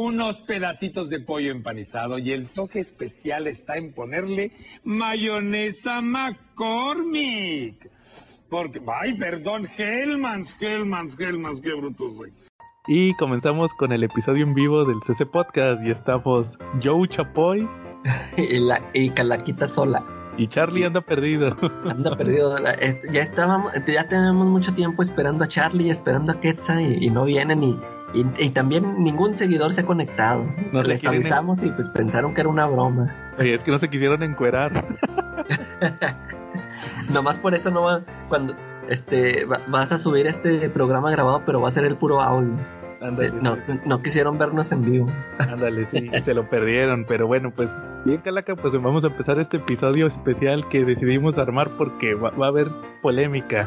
unos pedacitos de pollo empanizado y el toque especial está en ponerle mayonesa McCormick. Porque, ay, perdón, Hellmans, Hellmans, Hellmans, qué brutos, güey. Y comenzamos con el episodio en vivo del CC Podcast y estamos Joe Chapoy y, la, y Calaquita sola. Y Charlie anda perdido. Anda perdido. Ya estábamos, ya tenemos mucho tiempo esperando a Charlie, esperando a Quetzal y, y no vienen y y, también ningún seguidor se ha conectado. Nos Les avisamos y pues pensaron que era una broma. Oye, es que no se quisieron encuerar. Nomás por eso no va, cuando este vas a subir este programa grabado, pero va a ser el puro audio. Ándale, no, no quisieron vernos en vivo. Ándale, sí, se lo perdieron. Pero bueno, pues bien, Calaca, pues vamos a empezar este episodio especial que decidimos armar porque va a haber polémica.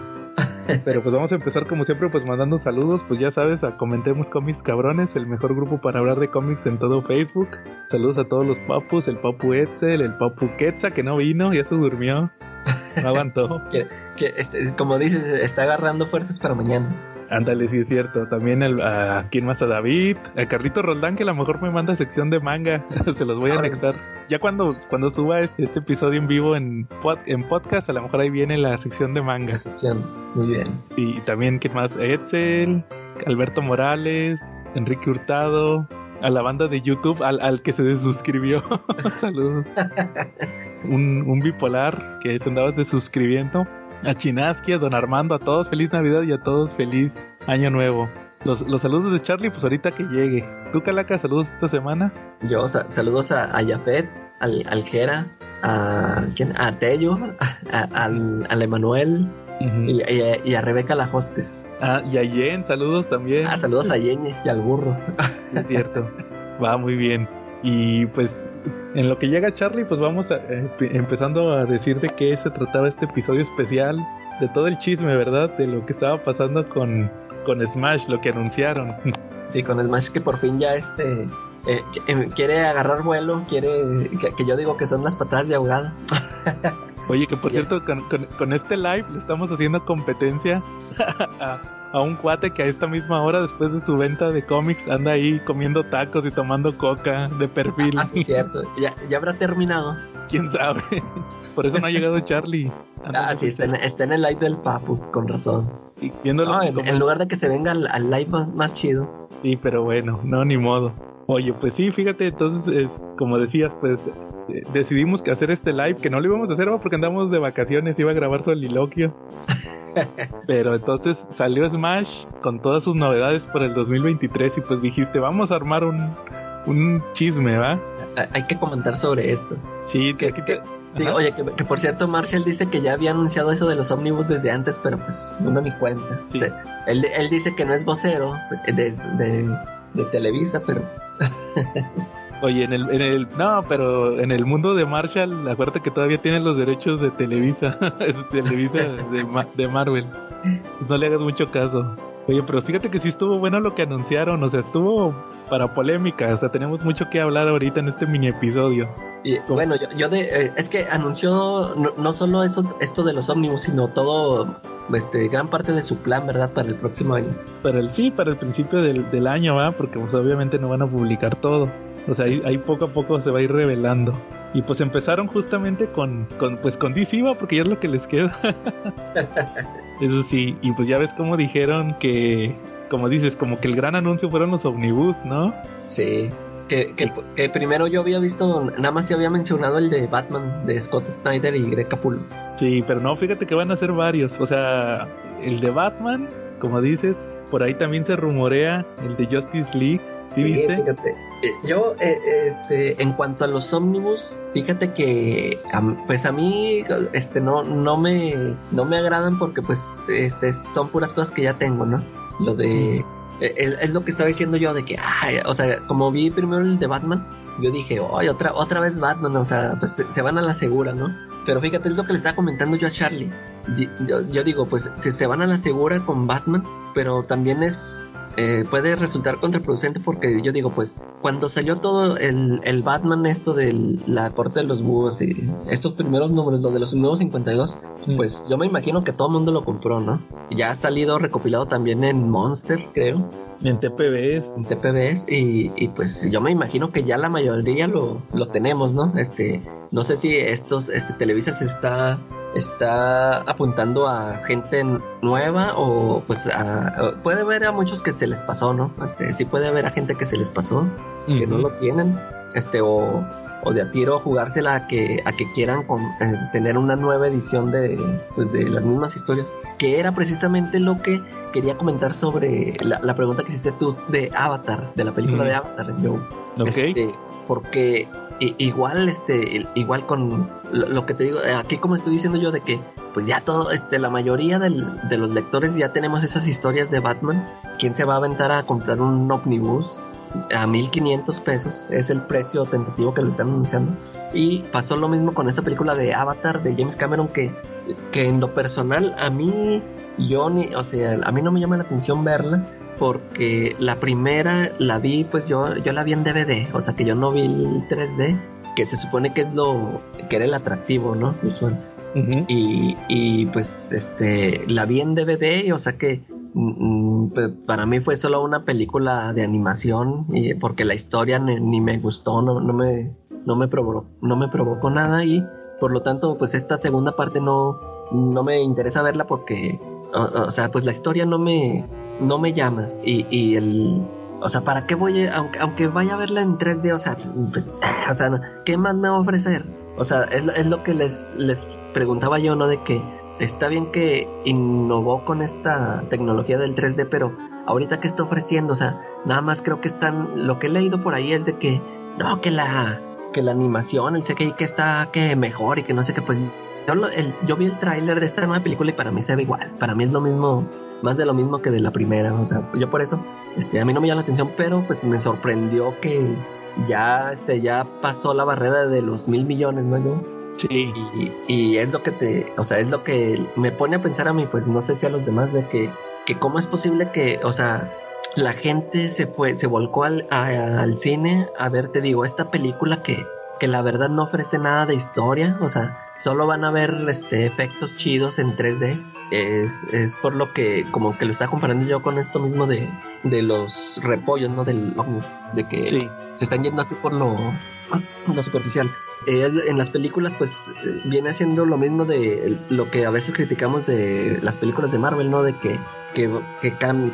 Pero pues vamos a empezar como siempre pues mandando saludos, pues ya sabes, a Comentemos Cómics Cabrones, el mejor grupo para hablar de cómics en todo Facebook. Saludos a todos los papus, el papu Etzel, el papu Quetza que no vino, ya se durmió, no aguantó. que, este, como dices, está agarrando fuerzas para mañana. Ándale, sí es cierto. También el, a quién más a David, a Carlito Roldán que a lo mejor me manda sección de manga. Se los voy a anexar. Ya cuando, cuando suba este, este episodio en vivo en, en podcast, a lo mejor ahí viene la sección de manga. La sección, muy bien. Y también quién más, Edsel, Alberto Morales, Enrique Hurtado, a la banda de YouTube, al, al que se desuscribió. Saludos. un, un bipolar que te andabas desuscribiendo a Chinaski, a Don Armando, a todos feliz Navidad y a todos feliz Año Nuevo. Los, los saludos de Charlie, pues ahorita que llegue. ¿Tú, Calaca, saludos esta semana? Yo, saludos a, a Jafet, al, al Jera, a, ¿quién? a Tello, a, al, al Emanuel, y, a, Rebeca la hostes. Ah, y a Yen, saludos también. Ah, saludos a Yen y al burro. es cierto. Va muy bien. Y pues en lo que llega Charlie, pues vamos a, empezando a decir de qué se trataba este episodio especial, de todo el chisme, ¿verdad? De lo que estaba pasando con, con Smash, lo que anunciaron. Sí, con Smash que por fin ya este eh, em, quiere agarrar vuelo, quiere que, yo digo que son las patadas de ahogado. Oye, que por cierto, con, con, este live le estamos haciendo competencia a, a un cuate que a esta misma hora, después de su venta de cómics, anda ahí comiendo tacos y tomando coca de perfil. Ah, sí, cierto. ¿Ya, ya habrá terminado. ¿Quién sabe? Por eso no ha llegado Charlie. ah, sí, está en, el live del Papu, con razón. viéndolo en, lugar de que se venga al, live más, chido. Sí, pero bueno, no, ni modo. Oye, pues sí, fíjate, entonces, como decías, pues decidimos que hacer este live, que no lo íbamos a hacer porque andamos de vacaciones, iba a grabar soliloquio. Pero entonces salió Smash con todas sus novedades por el 2023 y pues dijiste, vamos a armar un, un chisme, ¿va? Hay que comentar sobre esto. Sí, que, oye, que, por cierto Marshall dice que ya había anunciado eso de los ómnibus desde antes, pero pues no me di cuenta. él, él, dice que no es vocero de, de, de Televisa, pero... Oye, en el, en el, no, pero en el mundo de Marshall, acuérdate que todavía tienen los derechos de Televisa, Televisa de, de Marvel. No le hagas mucho caso. Oye, pero fíjate que sí estuvo bueno lo que anunciaron, o sea, estuvo para polémica, o sea, tenemos mucho que hablar ahorita en este mini episodio. Y bueno, yo, de, eh, es que anunció no, solo eso, esto de los ómnibus, sino todo, este, gran parte de su plan, ¿verdad? Para el próximo año. Para el sí, para el principio del, del año, ¿va? Porque pues obviamente no van a publicar todo. O sea, ahí, poco a poco se va a ir revelando. Y pues empezaron justamente con, con pues con DC porque ya es lo que les queda. Eso sí, y pues ya ves como dijeron que, como dices, como que el gran anuncio fueron los omnibus, ¿no? Sí. Que, que, primero yo había visto, nada más se había mencionado el de Batman, de Scott Snyder y Greg Capullo. Sí, pero no, fíjate que van a ser varios. O sea, el de Batman, como dices, por ahí también se rumorea el de Justice League ¿Sí, viste? Fíjate, yo, eh, este, en cuanto a los ómnibus, fíjate que, pues a mí, este, no, no me, no me agradan porque, pues, este, son puras cosas que ya tengo, ¿no? Lo de, eh, es, lo que estaba diciendo yo de que, ay, o sea, como vi primero el de Batman, yo dije, ay, otra, otra vez Batman, o sea, pues se, van a la segura, ¿no? Pero fíjate, es lo que le estaba comentando yo a Charlie. Yo, yo digo, pues si se van a la segura con Batman, pero también es eh, puede resultar contraproducente porque yo digo, pues, cuando salió todo el, el Batman, esto de la corte de los búhos y estos primeros números, lo de los nuevos 52, pues yo me imagino que todo el mundo lo compró, ¿no? Ya ha salido recopilado también en Monster, creo. En TPBs. En TPBs y, y pues yo me imagino que ya la mayoría lo, lo tenemos, ¿no? Este, no sé si estos, este, Televisa se está está apuntando a gente nueva o pues a, puede haber a muchos que se les pasó, ¿no? Este, sí puede haber a gente que se les pasó, que no lo tienen, este, o, o de a tiro jugársela a que, a que quieran con, eh, tener una nueva edición de, pues, de las mismas historias. Que era precisamente lo que quería comentar sobre la, la pregunta que hiciste tú de Avatar, de la película de Avatar, Joe. Este, porque igual este igual con lo, que te digo eh, aquí como estoy diciendo yo de que pues ya todo este la mayoría de los lectores ya tenemos esas historias de Batman. Quién se va a aventar a comprar un omnibus a 1500 pesos es el precio tentativo que lo están anunciando y pasó lo mismo con esa película de Avatar de James Cameron que, que en lo personal a mí yo ni o sea a mí no me llama la atención verla porque la primera la vi, pues yo, yo la vi en DVD, o sea que yo no vi el 3D, que se supone que es lo que era el atractivo, ¿no? Visual. y, y, pues este la vi en DVD, o sea que mm, mm, pues, para mí fue solo una película de animación, y, porque la historia ni, me gustó, no, no, me, no, me provocó, no me provocó nada y por lo tanto pues esta segunda parte no, no me interesa verla porque, o sea, pues la historia no me, no me llama. Y, y el. O sea, ¿para qué voy a, aunque, vaya a verla en 3D, o sea, pues, o sea, ¿qué más me va a ofrecer? O sea, es, es, lo que les, les preguntaba yo, ¿no? De que está bien que innovó con esta tecnología del 3D, pero ahorita que está ofreciendo, o sea, nada más creo que están, lo que he leído por ahí es de que, no, que la, que la animación, el CGI que está, que mejor y que no sé qué, pues yo, el, yo vi el tráiler de esta nueva película y para mí se ve igual, para mí es lo mismo más de lo mismo que de la primera. O sea, yo por eso, este, a mí no me llama la atención, pero pues me sorprendió que ya, este, ya pasó la barrera de los mil millones, ¿no? Yo. Sí. Y, es lo que te, o sea, es lo que me pone a pensar a mí, pues no sé si a los demás, de que, que cómo es posible que, o sea, la gente se fue, se volcó al, al cine a ver, te digo, esta película que, que la verdad no ofrece nada de historia, o sea, solo van a ver este efectos chidos en 3D es, es por lo que como que lo está comparando yo con esto mismo de, de los repollos, ¿no? Del de que se están yendo así por lo, lo superficial. Eh, en las películas pues eh, viene haciendo lo mismo de lo que a veces criticamos de las películas de Marvel, ¿no? De que, que,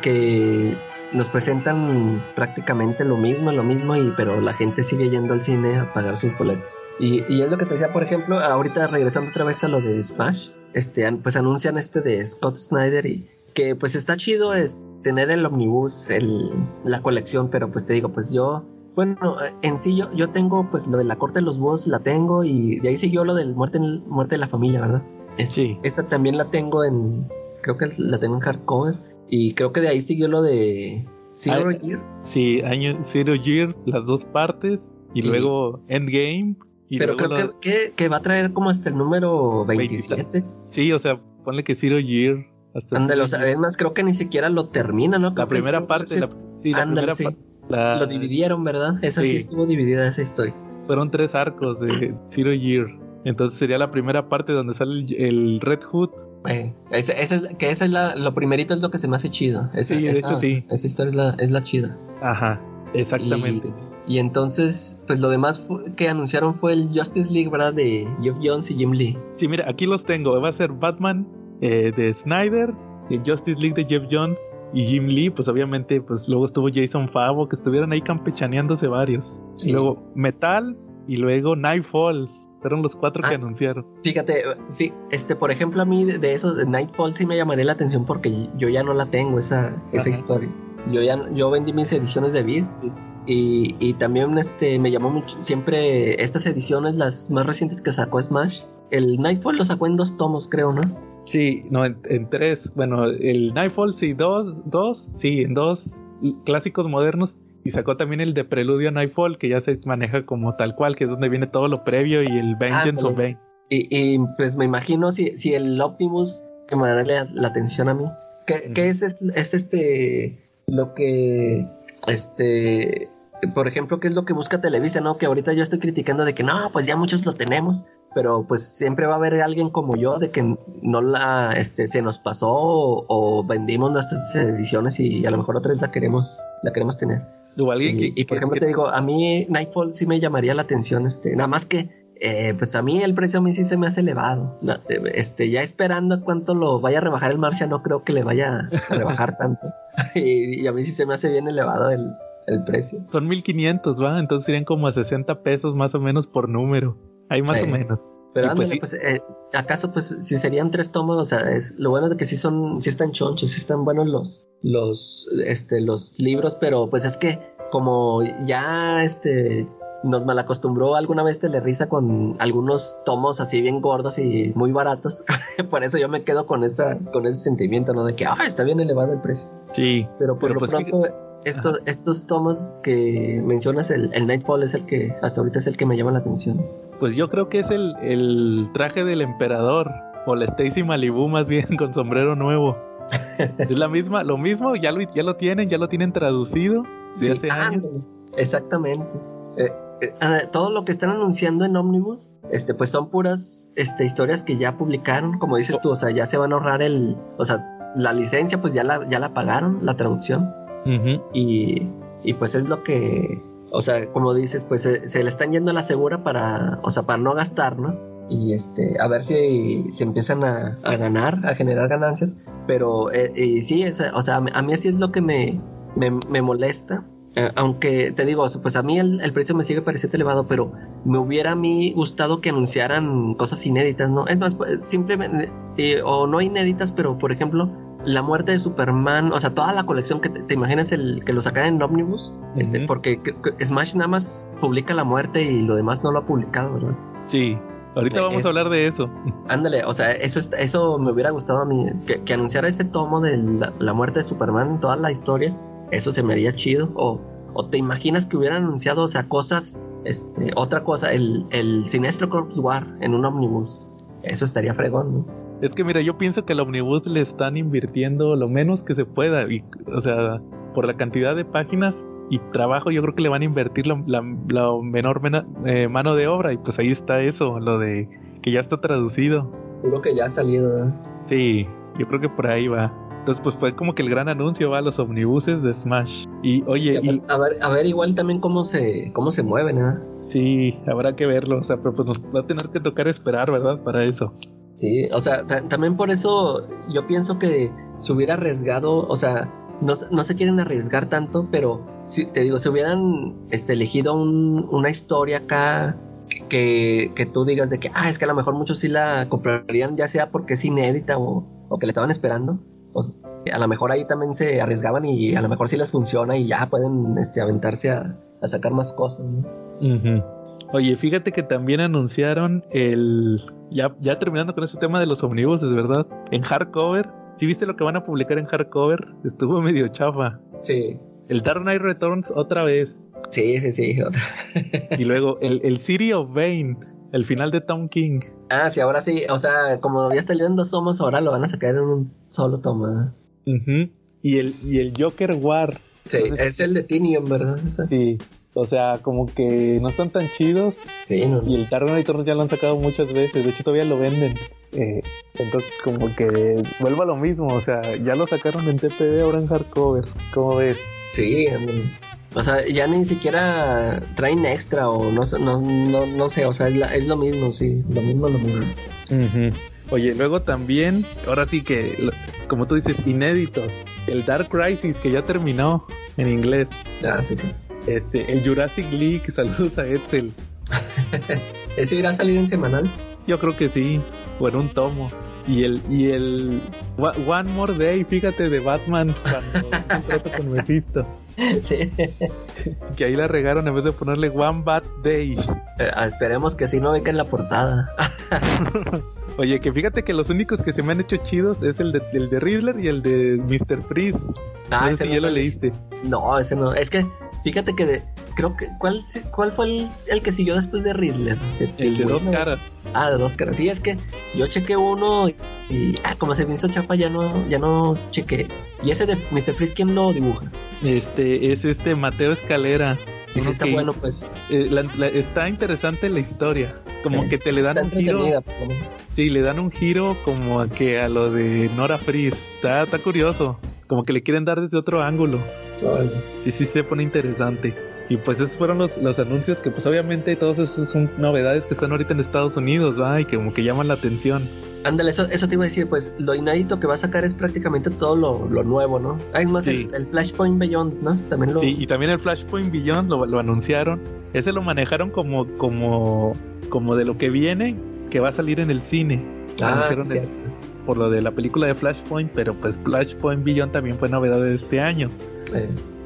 que, nos presentan prácticamente lo mismo, lo mismo, y pero la gente sigue yendo al cine a pagar sus boletos. Y, y es lo que te decía, por ejemplo, ahorita regresando otra vez a lo de Smash, este, pues anuncian este de Scott Snyder y que pues está chido es tener el omnibus, el, la colección, pero pues te digo, pues yo, bueno, en sí yo, yo tengo pues lo de la corte de los búhos la tengo y de ahí siguió lo del muerte, muerte de la familia, ¿verdad? Sí. Esa también la tengo en, creo que la tengo en hardcover y creo que de ahí siguió lo de Zero Year. Sí, año Zero Year, las dos partes y, luego Endgame pero creo que, que, va a traer como hasta el número 27. Sí, o sea, ponle que Zero Year. Hasta Ándale, o sea, además creo que ni siquiera lo termina, ¿no? la primera parte. La, sí, la Ándale, sí. Lo dividieron, ¿verdad? Esa sí. estuvo dividida, esa historia. Fueron tres arcos de Zero Year. Entonces sería la primera parte donde sale el, Red Hood. Eh, esa, esa, que esa es la, lo primerito es lo que se me hace chido. Esa, sí, esa, sí. Esa historia es la, es la chida. Ajá, exactamente. Y entonces, pues lo demás que anunciaron fue el Justice League, ¿verdad? De Jones y Jim Lee. Sí, mira, aquí los tengo. Va a ser Batman eh, de Snyder, Justice League de Jeff Jones y Jim Lee. Pues obviamente, pues luego estuvo Jason Favo, que estuvieron ahí campechaneándose varios. Y luego Metal y luego Nightfall. Fueron los cuatro que ah, anunciaron. Fíjate, este, por ejemplo, a mí de esos, Nightfall sí me llamaría la atención porque yo ya no la tengo, esa, esa historia. Yo ya yo vendí mis ediciones de Vid y, y, también este me llamó mucho siempre estas ediciones las más recientes que sacó Smash el Nightfall lo sacó en dos tomos creo no sí no en, tres bueno el Nightfall sí dos dos sí en dos clásicos modernos y sacó también el de Preludio a Nightfall que ya se maneja como tal cual que es donde viene todo lo previo y el Vengeance of Bane y, y, pues me imagino si, si el Optimus que me dará la, atención a mí que, que es, es, es este lo que, este, por ejemplo, qué es lo que busca Televisa, ¿no? Que ahorita yo estoy criticando de que no, pues ya muchos lo tenemos, pero pues siempre va a haber alguien como yo de que no la, este, se nos pasó o, vendimos nuestras ediciones y a lo mejor otra vez la queremos, la queremos tener. y, por ejemplo te digo, a mí Nightfall sí me llamaría la atención, este, nada más que eh, pues a mí el precio a mí sí se me hace elevado. Este, ya esperando cuánto lo vaya a rebajar el Marcia, no creo que le vaya a rebajar tanto. y, a mí sí se me hace bien elevado el, precio. Son 1500, ¿va? Entonces serían como a 60 pesos más o menos por número. Ahí más o menos. Pero pues, pues eh, acaso pues si serían tres tomos, o sea, es lo bueno de que sí son, sí están chonchos, sí están buenos los, los, este, los libros, pero pues es que como ya este nos malacostumbró alguna vez Telerisa con algunos tomos así bien gordos y muy baratos. por eso yo me quedo con esa, con ese sentimiento, ¿no? De que, ah, está bien elevado el precio. Sí. Pero por lo pues pronto, estos, estos tomos que mencionas, el, Nightfall es el que, hasta ahorita es el que me llama la atención. Pues yo creo que es el, el traje del emperador, o la Stacy Malibu más bien, con sombrero nuevo. es la misma, lo mismo, ya lo, ya lo tienen, ya lo tienen traducido de hace años. Exactamente. Eh, eh, ah, todo lo que están anunciando en Omnibus, este, pues son puras este, historias que ya publicaron, como dices tú, o sea, ya se van a ahorrar el, o sea, la licencia, pues ya la, ya la pagaron, la traducción. Y, y, pues es lo que, o sea, como dices, pues se, le están yendo a la segura para, o sea, para no gastar, ¿no? Y este, a ver si se empiezan a, ganar, a generar ganancias. Pero eh, sí, o sea, a mí así es lo que me, me, me molesta eh, aunque te digo, pues a mí el, precio me sigue pareciendo elevado, pero me hubiera a mí gustado que anunciaran cosas inéditas, ¿no? Es más, pues, simplemente, eh, o no inéditas, pero por ejemplo, la muerte de Superman, o sea, toda la colección que te, imaginas el que lo sacan en Omnibus, este, porque Smash nada más publica la muerte y lo demás no lo ha publicado, ¿verdad? Sí. Ahorita vamos a hablar de eso. Ándale, o sea, eso eso me hubiera gustado a mí, que, anunciara ese tomo de la, la muerte de Superman, toda la historia, eso se me haría chido. O, o te imaginas que hubieran anunciado, o sea, cosas, este, otra cosa, el, el Sinestro Corpus War en un Omnibus. Eso estaría fregón, ¿no? Es que mira, yo pienso que el Omnibus le están invirtiendo lo menos que se pueda. Y, o sea, por la cantidad de páginas y trabajo, yo creo que le van a invertir la, menor eh, mano de obra. Y pues ahí está eso, lo de que ya está traducido. Creo que ya ha salido. ¿eh? Sí, yo creo que por ahí va. Entonces, pues fue como que el gran anuncio va a los omnibuses de Smash. Y oye, a, ver, a ver igual también cómo se, cómo se mueven, ¿eh? Sí, habrá que verlo, o sea, pero pues nos va a tener que tocar esperar, ¿verdad? Para eso. Sí, o sea, también por eso yo pienso que se hubiera arriesgado, o sea, no, no se quieren arriesgar tanto, pero si te digo, si hubieran este, elegido una historia acá que, que, tú digas de que, ah, es que a lo mejor muchos sí la comprarían, ya sea porque es inédita o, o que le estaban esperando, a lo mejor ahí también se arriesgaban y a lo mejor sí les funciona y ya pueden este, aventarse a, sacar más cosas. Oye, fíjate que también anunciaron el. Ya, ya terminando con este tema de los omnibuses, ¿verdad? En hardcover. ¿Sí viste lo que van a publicar en hardcover? Estuvo medio chafa. Sí. El Dark Knight Returns otra vez. Sí, sí, sí. Otra. y luego el, el City of Bane. El final de Tom King. Ah, sí, ahora sí. O sea, como había salido en dos tomos, ahora lo van a sacar en un solo tomo. y, el, y el Joker War. Sí, es el de Tinium, ¿verdad? Sí. O sea, como que no están tan chidos. Sí, no. Y el Tarno y ya lo han sacado muchas veces. De hecho, todavía lo venden. Eh, entonces, como que vuelva a lo mismo. O sea, ya lo sacaron en TPD, ahora en hardcover. ¿Cómo ves? Sí, o sea, ya ni siquiera traen extra o no, no, no, no sé, o sea, es, lo mismo, sí, lo mismo, lo mismo. Oye, luego también, ahora sí que, como tú dices, inéditos. El Dark Crisis que ya terminó en inglés. Ah, sí, sí. Este, el Jurassic League, saludos a Edsel. ¿Ese irá a salir en semanal? Yo creo que sí, o en un tomo. Y el, y el One More Day, fíjate, de Batman cuando con Mephisto. Sí. Que ahí la regaron en vez de ponerle One Bad Day. Eh, ah, esperemos que sí no venga en la portada. Oye, que fíjate que los únicos que se me han hecho chidos es el de, el de Riddler y el de Mr. Freeze. Ah, ese ya lo leíste. No, ese no. Es que, fíjate que creo que. ¿Cuál, cuál fue el, que siguió después de Riddler? El, de dos caras. Ah, de dos caras. Sí, es que yo chequé uno y ah, como se me hizo chapa ya no, ya no chequé. ¿Y ese de Mr. Freeze quién lo dibuja? Este, es este Mateo Escalera. Y está que- bueno, pues. eh, la- la- está interesante la historia. Como eh, que te le dan un giro. Sí, le dan un giro como a que a lo de Nora Freeze. Está, está curioso. Como que le quieren dar desde otro ángulo. Órale. Sí, sí, se pone interesante. Y pues esos fueron los, los anuncios que pues obviamente todos esos son novedades que están ahorita en Estados Unidos, ¿va? Y que como que llaman la atención. Ándale, eso, eso te iba a decir, pues lo inédito que va a sacar es prácticamente todo lo, lo nuevo, ¿no? Hay más Sí. el, el Flashpoint Beyond, ¿no? También lo... Sí, y también el Flashpoint Beyond lo, lo anunciaron. Ese lo manejaron como, como, como de lo que viene, que va a salir en el cine. Ah, anunciaron sí. Por lo de la película de Flashpoint, pero pues Flashpoint Beyond también fue novedad de este año.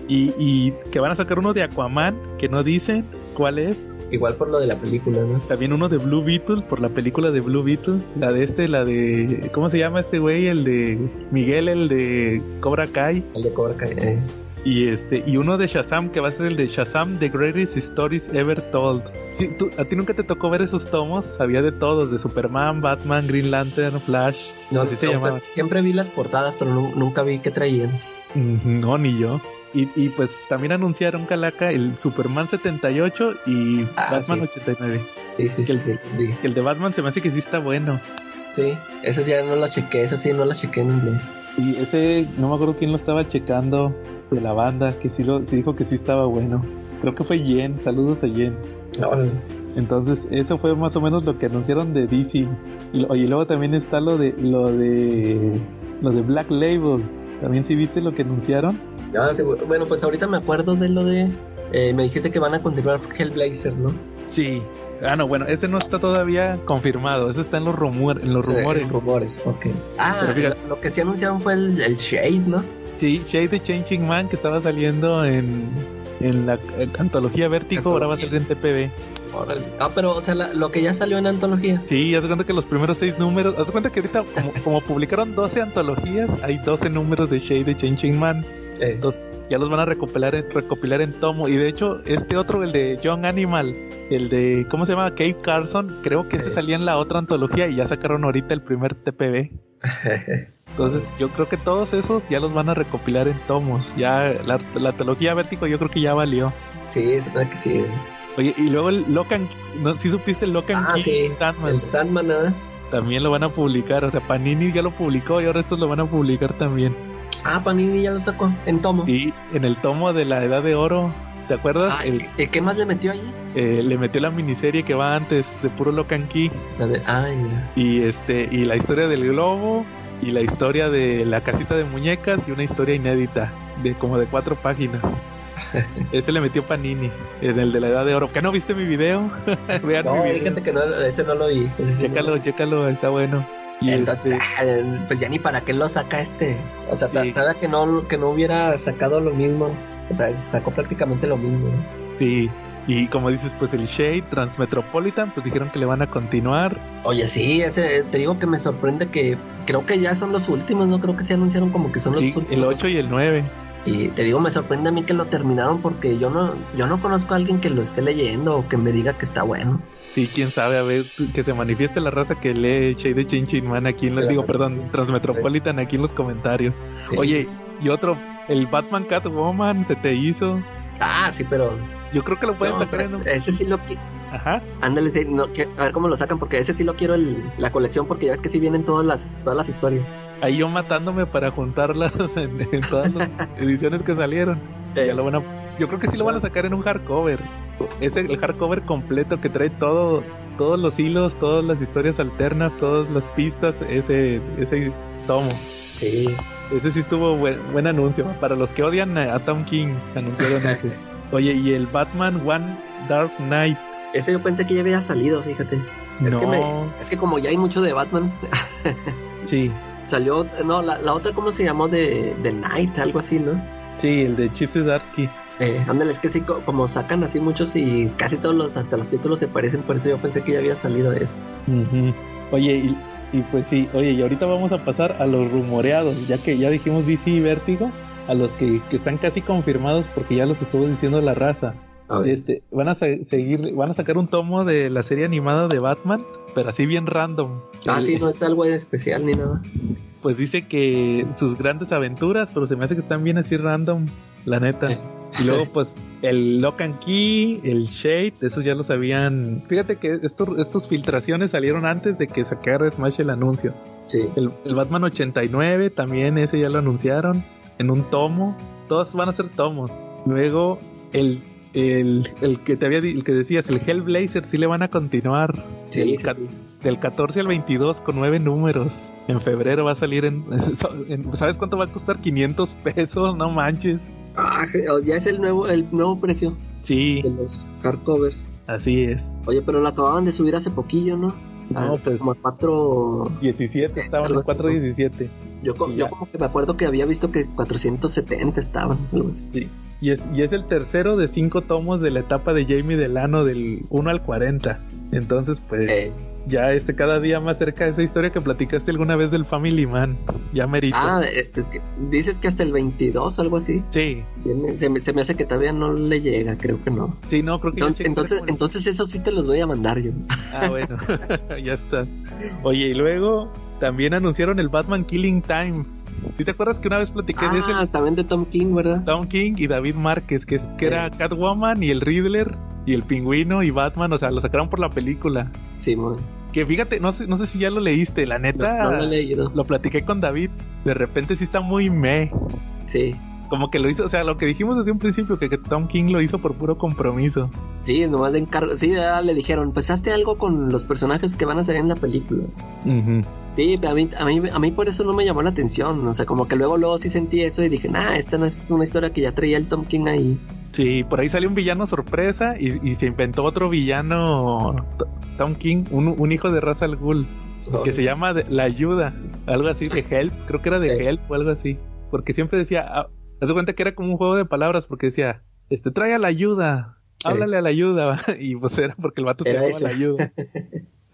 Y, y que van a sacar uno de Aquaman, que no dicen cuál es. igual por lo de la película, ¿no? También uno de Blue Beetle, por la película de Blue Beetle. La de este, la de... ¿Cómo se llama este güey? El de Miguel, el de Cobra Kai. El de Cobra Kai. eh. Y este y uno de Shazam, que va a ser el de Shazam The Greatest Stories Ever Told. Sí, tú- ¿A ti nunca te tocó ver esos tomos? Había de todos, de Superman, Batman, Green Lantern, Flash. No, así se no, llamaban. pues, siempre vi las portadas, pero nu- nunca vi qué traían. No, ni yo. Y, y pues también anunciaron Calaca el Superman 78 y Ah, Batman sí. 89. Sí, sí, Que el- sí, sí. Que el de Batman se me hace que sí está bueno. Sí, esas ya no las chequé, esas sí no las chequé en inglés. Y ese, no me acuerdo quién lo estaba checando de la banda, que sí, lo, sí dijo que sí estaba bueno. Creo que fue Jen, saludos a Jen. Órale. Entonces, eso fue más o menos lo que anunciaron de DC. Y, oye, luego también está lo de lo de lo de Black Label. También sí viste lo que anunciaron. Ah, sí, bueno, pues ahorita me acuerdo de lo de... eh, me dijiste que van a continuar Hellblazer, ¿no? Sí. Ah, no, bueno, ese no está todavía confirmado. Ese está en los rumores, en los Sí, rumores. rumores, ok. Ah, Pero fíjate- lo, que sí anunciaron fue el, el Shade, ¿no? Sí, Shade the Changing Man que estaba saliendo en en la antología Vértigo, ahora va a salir en TPB. Ah, pero, o sea, la- lo que ya salió en antología. Sí, haz de cuenta que los primeros seis números, haz de cuenta que ahorita como, como publicaron 12 antologías, hay 12 números de Shade the Changing Man. Eh, Entonces ya los van a recopilar en, recopilar en tomo. Y de hecho, este otro, el de Young Animal, el de, ¿cómo se llama? Cave Carson, creo que ese Eh. salía en la otra antología y ya sacaron ahorita el primer TPB. Entonces yo creo que todos esos ya los van a recopilar en tomos. Ya la, la antología Vértigo yo creo que ya valió. sí, se puede que sí. Oye, y luego el Locan, ¿no? ¿sí supiste el Locan Ah, King sí. Sandman? El Sandman. También lo van a publicar. O sea, Panini ya lo publicó y ahora estos lo van a publicar también. Ah, Panini ya lo sacó en tomo. Y en el tomo de la Edad de Oro, ¿te acuerdas? Ah, El- ¿y ¿Qué más le metió ahí? eh, le metió la miniserie que va antes de puro Locan Key La de, mira. y este y la historia del globo y la historia de la casita de muñecas y una historia inédita de como de cuatro páginas. Ese le metió Panini en el de la Edad de Oro. ¿Qué no viste mi video? Vean No, mi video. fíjate que no, ese no lo vi. Ese sí no Chécalo, lo vi. chécalo, está bueno. Y Entonces, este, ah, pues ya ni para qué lo saca este. O sea, Sí. trataba que no, que no hubiera sacado lo mismo. O sea, sacó prácticamente lo mismo. sí. Y como dices, pues el Shade Transmetropolitan, pues dijeron que le van a continuar. Oye, sí, ese, te digo que me sorprende que creo que ya son los últimos, ¿no? Creo que se anunciaron como que son los últimos. el 8 y el 9. Y te digo, me sorprende a mí que lo terminaron porque yo no, yo no conozco a alguien que lo esté leyendo o que me diga que está bueno. Sí, quién sabe, a ver, que se manifieste la raza que lee Shade de Chin Chin Man aquí en los, digo, perdón, Transmetropolitan aquí en los comentarios. Sí. Oye, y otro, el Batman Catwoman se te hizo. Ah, sí, pero. Yo creo que lo pueden no, sacar en un... ese sí lo qui- Ajá. Ándale, sí, no, que- a ver cómo lo sacan, porque ese sí lo quiero el, la colección, porque ya ves que sí vienen todas las, todas las historias. Ahí yo matándome para juntarlas en, en todas las ediciones que salieron. Ya lo van a, yo creo que sí lo van a sacar en un hardcover. Es el hardcover completo que trae todo, todos los hilos, todas las historias alternas, todas las pistas, ese, ese tomo. Sí. Ese sí estuvo buen, buen anuncio. Para los que odian a, Tom King, anunciaron ese. Oye, y el Batman One Dark Knight. Ese yo pensé que ya había salido, fíjate. Es, no, que me, es que como ya hay mucho de Batman, sí, salió, no, la, la otra, ¿cómo se llamó? De, de Night, algo así, ¿no? sí, el de Chip Zdarsky. Eh, ándale, es que sí, co- como sacan así muchos y casi todos los, hasta los títulos se parecen, por eso yo pensé que ya había salido eso. Oye, y, y pues sí, oye, y ahorita vamos a pasar a los rumoreados, ya que ya dijimos DC y Vértigo, a los que, que están casi confirmados porque ya los estuvo diciendo la raza. Este, van a seguir, van a sacar un tomo de la serie animada de Batman, pero así bien random. Ah, sí, no es algo especial ni nada. Pues dice que sus grandes aventuras, pero se me hace que están bien así random, la neta. Y luego, pues, el Lock and Key, el Shade, esos ya lo sabían. Fíjate que estos, estos filtraciones salieron antes de que sacara Smash el anuncio. Sí. El, el, Batman 89 también, ese ya lo anunciaron en un tomo. Todos van a ser tomos. Luego, el el, el que te había el que decías, el Hellblazer, sí le van a continuar. Sí, del, 14 al 22 con nueve números. En febrero va a salir en, ¿Sabes cuánto va a costar? 500 pesos, no manches. Ah, ya es el nuevo, el nuevo precio. Sí. De los hardcovers. Así es. Oye, pero lo acababan de subir hace poquillo, ¿no? No, ah, pues. Como 4. 17, estaban los 417. Yo, yo como que me acuerdo que había visto que 470 estaban. Sí. Y es, y es el tercero de cinco tomos de la etapa de Jamie Delano del 1 al 40. Entonces, pues. Eh. Ya este cada día más cerca de esa historia que platicaste alguna vez del Family Man. Ya merito. Ah, eh, dices que hasta el 22 algo así. Sí. Se me, se me, hace que todavía no le llega, creo que no. Sí, no, creo que Entonces, entonces, entonces eso sí te los voy a mandar yo. Ah, bueno. ya está. Oye, y luego también anunciaron el Batman Killing Time. ¿Sí te acuerdas que una vez platiqué de ese? Ah, también de Tom King, ¿verdad? Tom King y David Márquez, que, es, que era Catwoman y el Riddler y el Pingüino y Batman, o sea, lo sacaron por la película. Sí, muy. Que fíjate, no sé, no sé si ya lo leíste, la neta. No, lo he leído. Lo platiqué con David. De repente sí está muy me. Sí como que lo hizo, o sea, lo que dijimos desde un principio, que, Tom King lo hizo por puro compromiso. Sí, nomás le encargo, sí, ya le dijeron, pues hazte algo con los personajes que van a salir en la película. Sí, a mí, a, mí, a mí por eso no me llamó la atención, o sea, como que luego, luego sí sentí eso y dije, nah, esta no es una historia que ya traía el Tom King ahí. Sí, por ahí salió un villano sorpresa y, se inventó otro villano, Tom King, un, hijo de raza al Ghul, que se llama La Ayuda, algo así de Help, creo que era de Help o algo así, porque siempre decía, ah, das cuenta que era como un juego de palabras porque decía, este, trae a la ayuda, háblale a la ayuda, y pues era porque el vato te daba la ayuda.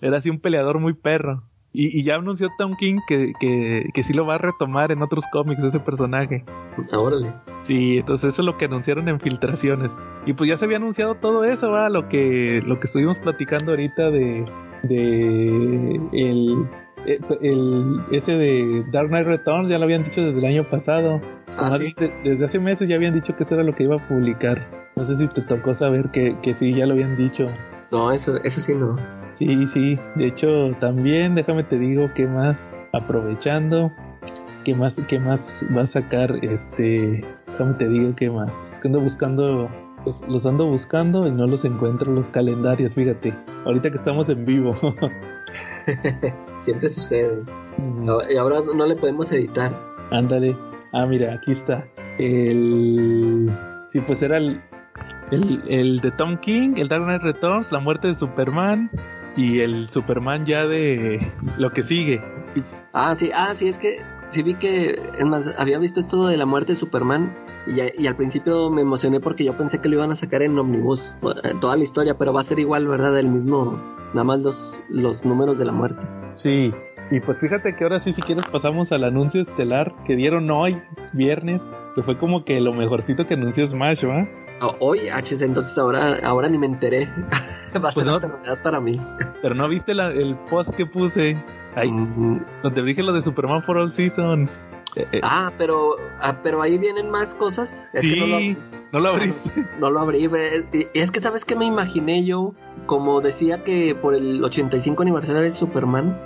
Era así un peleador muy perro. Y, ya anunció Tom King que, que, que, sí lo va a retomar en otros cómics ese personaje. Órale. Sí, entonces eso es lo que anunciaron en filtraciones. Y pues ya se había anunciado todo eso, va, lo que, lo que estuvimos platicando ahorita de, de el eh, el, ese de Dark Knight Returns ya lo habían dicho desde el año pasado. Ah, desde hace meses ya habían dicho que eso era lo que iba a publicar. No sé si te tocó saber que, que sí, ya lo habían dicho. No, eso, eso sí no. Sí, sí. De hecho, también, déjame te digo qué más, aprovechando, qué más, qué más va a sacar, este, déjame te digo qué más. Es que ando buscando, los, los ando buscando y no los encuentro los calendarios, fíjate. Ahorita que estamos en vivo. Siempre sucede. y ahora no le podemos editar. Ándale. Ah, mira, aquí está. El. Sí, pues era el, el, de Tom King, el Dark Knight Returns, la muerte de Superman y el Superman ya de lo que sigue. Ah, sí, ah, sí, es que sí vi que, es más, había visto esto de la muerte de Superman y, y, al principio me emocioné porque yo pensé que lo iban a sacar en Omnibus, eh, toda la historia, pero va a ser igual, ¿verdad? El mismo, nada más los, los números de la muerte. Sí, y pues fíjate que ahora sí, si quieres, pasamos al anuncio estelar que dieron hoy, viernes, que fue como que lo mejorcito que anunció Smash, ¿va? Hoy, H, entonces ahora, ahora ni me enteré. Va a ser pues novedad para mí. Pero no viste el post que puse ahí, mm. donde dije lo de Superman for All Seasons. Eh, eh. Ah, pero, ah, pero ahí vienen más cosas. Es sí, que no lo, no lo abriste. No, lo abrí. Es que, ¿sabes qué me imaginé yo? Como decía que por el 85 aniversario de Superman,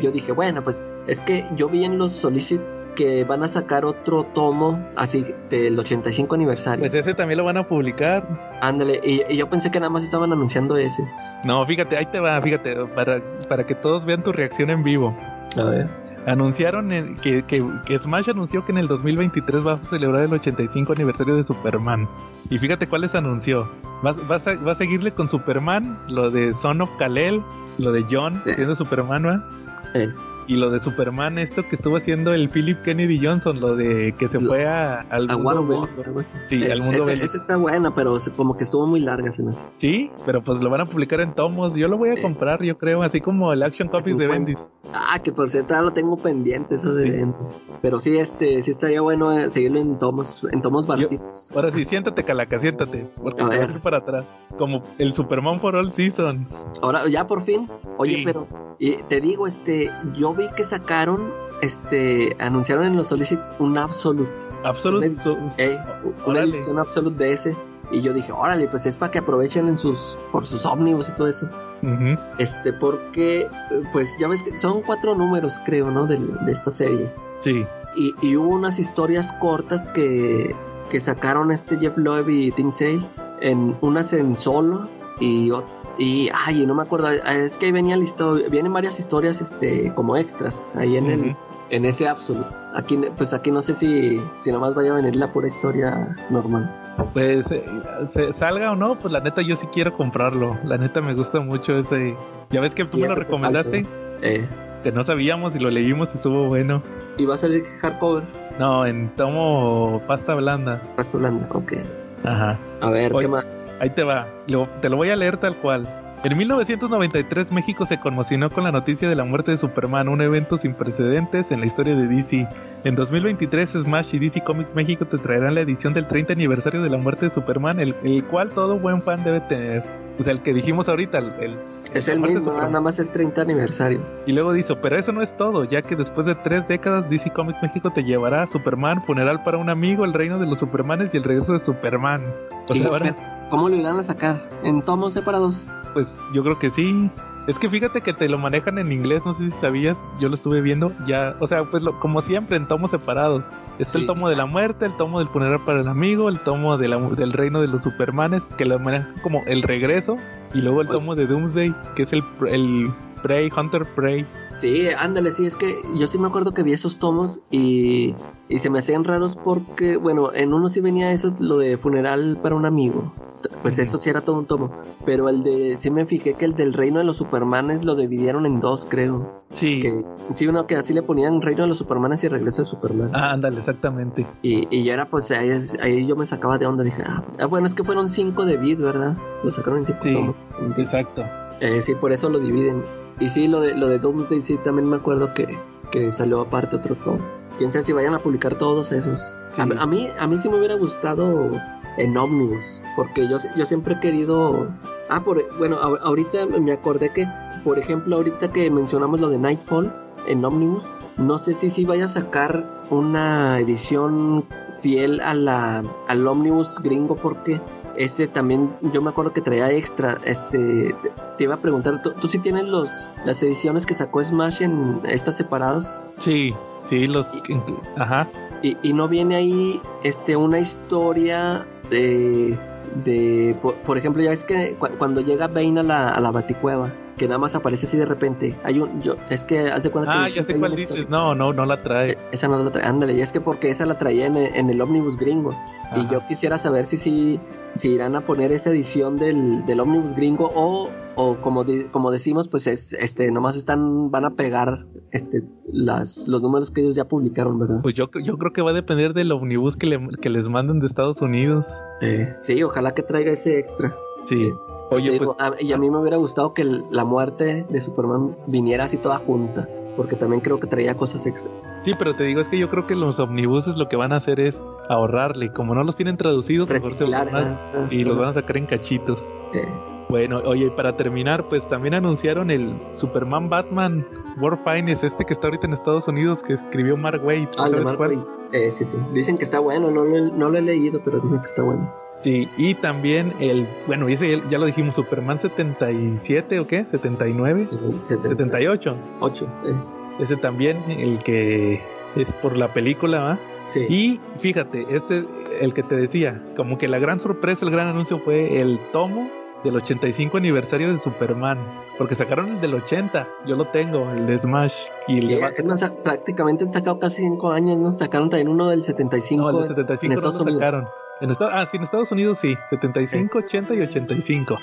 yo dije, bueno, pues es que yo vi en los solicits que van a sacar otro tomo así del 85 aniversario. Pues ese también lo van a publicar. Ándale, y, yo pensé que nada más estaban anunciando ese. No, fíjate, ahí te va, fíjate, para, para que todos vean tu reacción en vivo. A ver. Anunciaron que, que, Smash anunció que en el 2023 va a celebrar el 85 aniversario de Superman. Y fíjate cuáles anunció. Va, va, a, va a seguirle con Superman, lo de Son of Kalel, lo de John siendo Superman, ¿va? 哎、Y lo de Superman, esto que estuvo haciendo el Philip Kennedy Johnson, lo de que se fue a, al A mundo algo así. Sí, Eh, al mundo ese, ese está buena, pero como que estuvo muy larga, se me hace. Sí, pero pues lo van a publicar en tomos. Yo lo voy a Eh, comprar, yo creo, así como el Action Copies de 50. Bendis. Ah, que por cierto lo tengo pendiente, eso de Sí. eventos. Pero sí, este, sí estaría bueno eh, seguirlo en tomos, en tomos baratitos. Ahora sí, siéntate, Calaca, siéntate. Porque A te vas a ver. ir para atrás. Como el Superman for All Seasons. Ahora, ya por fin. Oye, Sí. pero y te digo, este, yo vi que sacaron, este, anunciaron en los solicits un Absolute. Una Absolute. edición, eh, una edición Absolute de ese. Y yo dije, órale, pues es para que aprovechen en sus, por sus ómnibus y todo eso. Este, porque, eh, pues ya ves que son cuatro números, creo, ¿no? De esta serie. Sí. Y, y hubo unas historias cortas que, que sacaron este Jeff Loeb y Tim Sale. En, unas en solo y, ot- y ay, no me acuerdo, es que ahí venía listo, vienen varias historias este como extras ahí en el, en ese Absolute. Aquí pues aquí no sé si si nomás vaya a venir la pura historia normal. Pues eh, se- salga o no, pues la neta yo sí quiero comprarlo. La neta me gusta mucho ese. Ya ves que tú me lo recomendaste, Eh, que no sabíamos y lo leímos y estuvo bueno. y va a salir hardcover, No, en tomo pasta blanda. Rastolanda, ok. Ajá. A ver, Oye. ¿qué más? Ahí te va. Lo- te lo voy a leer tal cual. En 1993 México se conmocionó con la noticia de la muerte de Superman, un evento sin precedentes en la historia de DC. En 2023 Smash y DC Comics México te traerán la edición del 30 aniversario de la muerte de Superman, el, el cual todo buen fan debe tener. O sea, el que dijimos ahorita, el, el- Es el mismo, nada más es 30 aniversario. Y luego dice, pero eso no es todo, ya que después de tres décadas DC Comics México te llevará a Superman, funeral para un amigo, el reino de los Supermanes y el regreso de Superman. O sea, Y- ahora... ¿Cómo lo irán a sacar? ¿En tomos separados? Pues yo creo que sí. Es que fíjate que te lo manejan en inglés, no sé si sabías, yo lo estuve viendo, ya, o sea, pues lo- como siempre en tomos separados. Está el tomo de la muerte, el tomo del funeral para el amigo, el tomo de la- del reino de los supermanes, que lo manejan como el regreso, y luego el Oye. tomo de Doomsday, que es el, el Prey, Hunter Prey. Sí, ándale, sí, es que yo sí me acuerdo que vi esos tomos y, y se me hacían raros porque, bueno, en uno sí venía eso, lo de funeral para un amigo. Pues eso sí era todo un tomo. Pero el de, sí me fijé que el del reino de los supermanes lo dividieron en dos, creo. Sí. Que, sí, uno que así le ponían reino de los supermanes y regreso de Superman. Ah, ándale, exactamente. Y, y ya era, pues ahí, ahí yo me sacaba de onda. Dije, ah, ah, bueno, es que fueron cinco de Vid, ¿verdad? Lo sacaron en cinco Sí. tomos. Exacto. Eh, sí, por eso lo dividen. Y sí, lo de, lo de Doomsday, sí, también me acuerdo que, que salió aparte otro tomo. Quién sabe si vayan a publicar todos esos. Sí. A, a mí, a mí sí me hubiera gustado en Omnibus, porque yo, yo siempre he querido... Ah, por, bueno, a- ahorita me acordé que, por ejemplo, ahorita que mencionamos lo de Nightfall en Omnibus, no sé si sí vaya a sacar una edición fiel a la, al Omnibus gringo, porque ese también, yo me acuerdo que traía extra, este, te, iba a preguntar, ¿tú, tú sí tienes los, las ediciones que sacó Smash en estas separados? Sí, sí, los... Ajá. Y, y no viene ahí este una historia de de por, por ejemplo ya es que cu- cuando llega Bane a la, a la baticueva que nada más aparece así de repente hay un yo es que hace cuenta que Ah, les- ya sé cuál dices. historia- No, no, no la trae. Eh, esa no la trae ándale y es que porque esa la traía en, el- en el ómnibus gringo y yo quisiera saber si si si irán a poner esa edición del, del ómnibus gringo o o como di- como decimos pues es este nomás están van a pegar este las los números que ellos ya publicaron verdad Pues yo, yo creo que va a depender del omnibus que, le- que les manden de Estados Unidos. Sí, ojalá que traiga ese extra. Sí. Oye, pues a- y a mí me hubiera gustado que el- la muerte de Superman viniera así toda junta, porque también creo que traía cosas extras. sí, pero te digo, es que yo creo que los omnibuses lo que van a hacer es ahorrarle. y Como no los tienen traducidos, mejor se van a- ah, y los ah, van a sacar en cachitos. eh, Bueno, oye, y para terminar, pues también anunciaron el Superman Batman War Finest, este que está ahorita en Estados Unidos, que escribió Mark Waid. ah, el de ¿Sabes Mark cuál? Eh, sí, sí. Dicen que está bueno, no lo, no lo he leído, pero dicen que está bueno. Sí, y también el, bueno, ese ya- lo dijimos, Superman 77 o qué, 79, Eh, 78. 78. eh, Ese también, el que es por la película, ¿va? sí. Y fíjate, este, el que te decía, como que la gran sorpresa, el gran anuncio fue el tomo del 85 aniversario de Superman, porque sacaron el del 80, yo lo tengo, el de Smash y el de prácticamente han sacado casi 5 años, ¿no? Sacaron también uno del 75. no, el de 75 en no lo sacaron. En Estados, ah, sí, en Estados Unidos sí, 75, 80 y 85.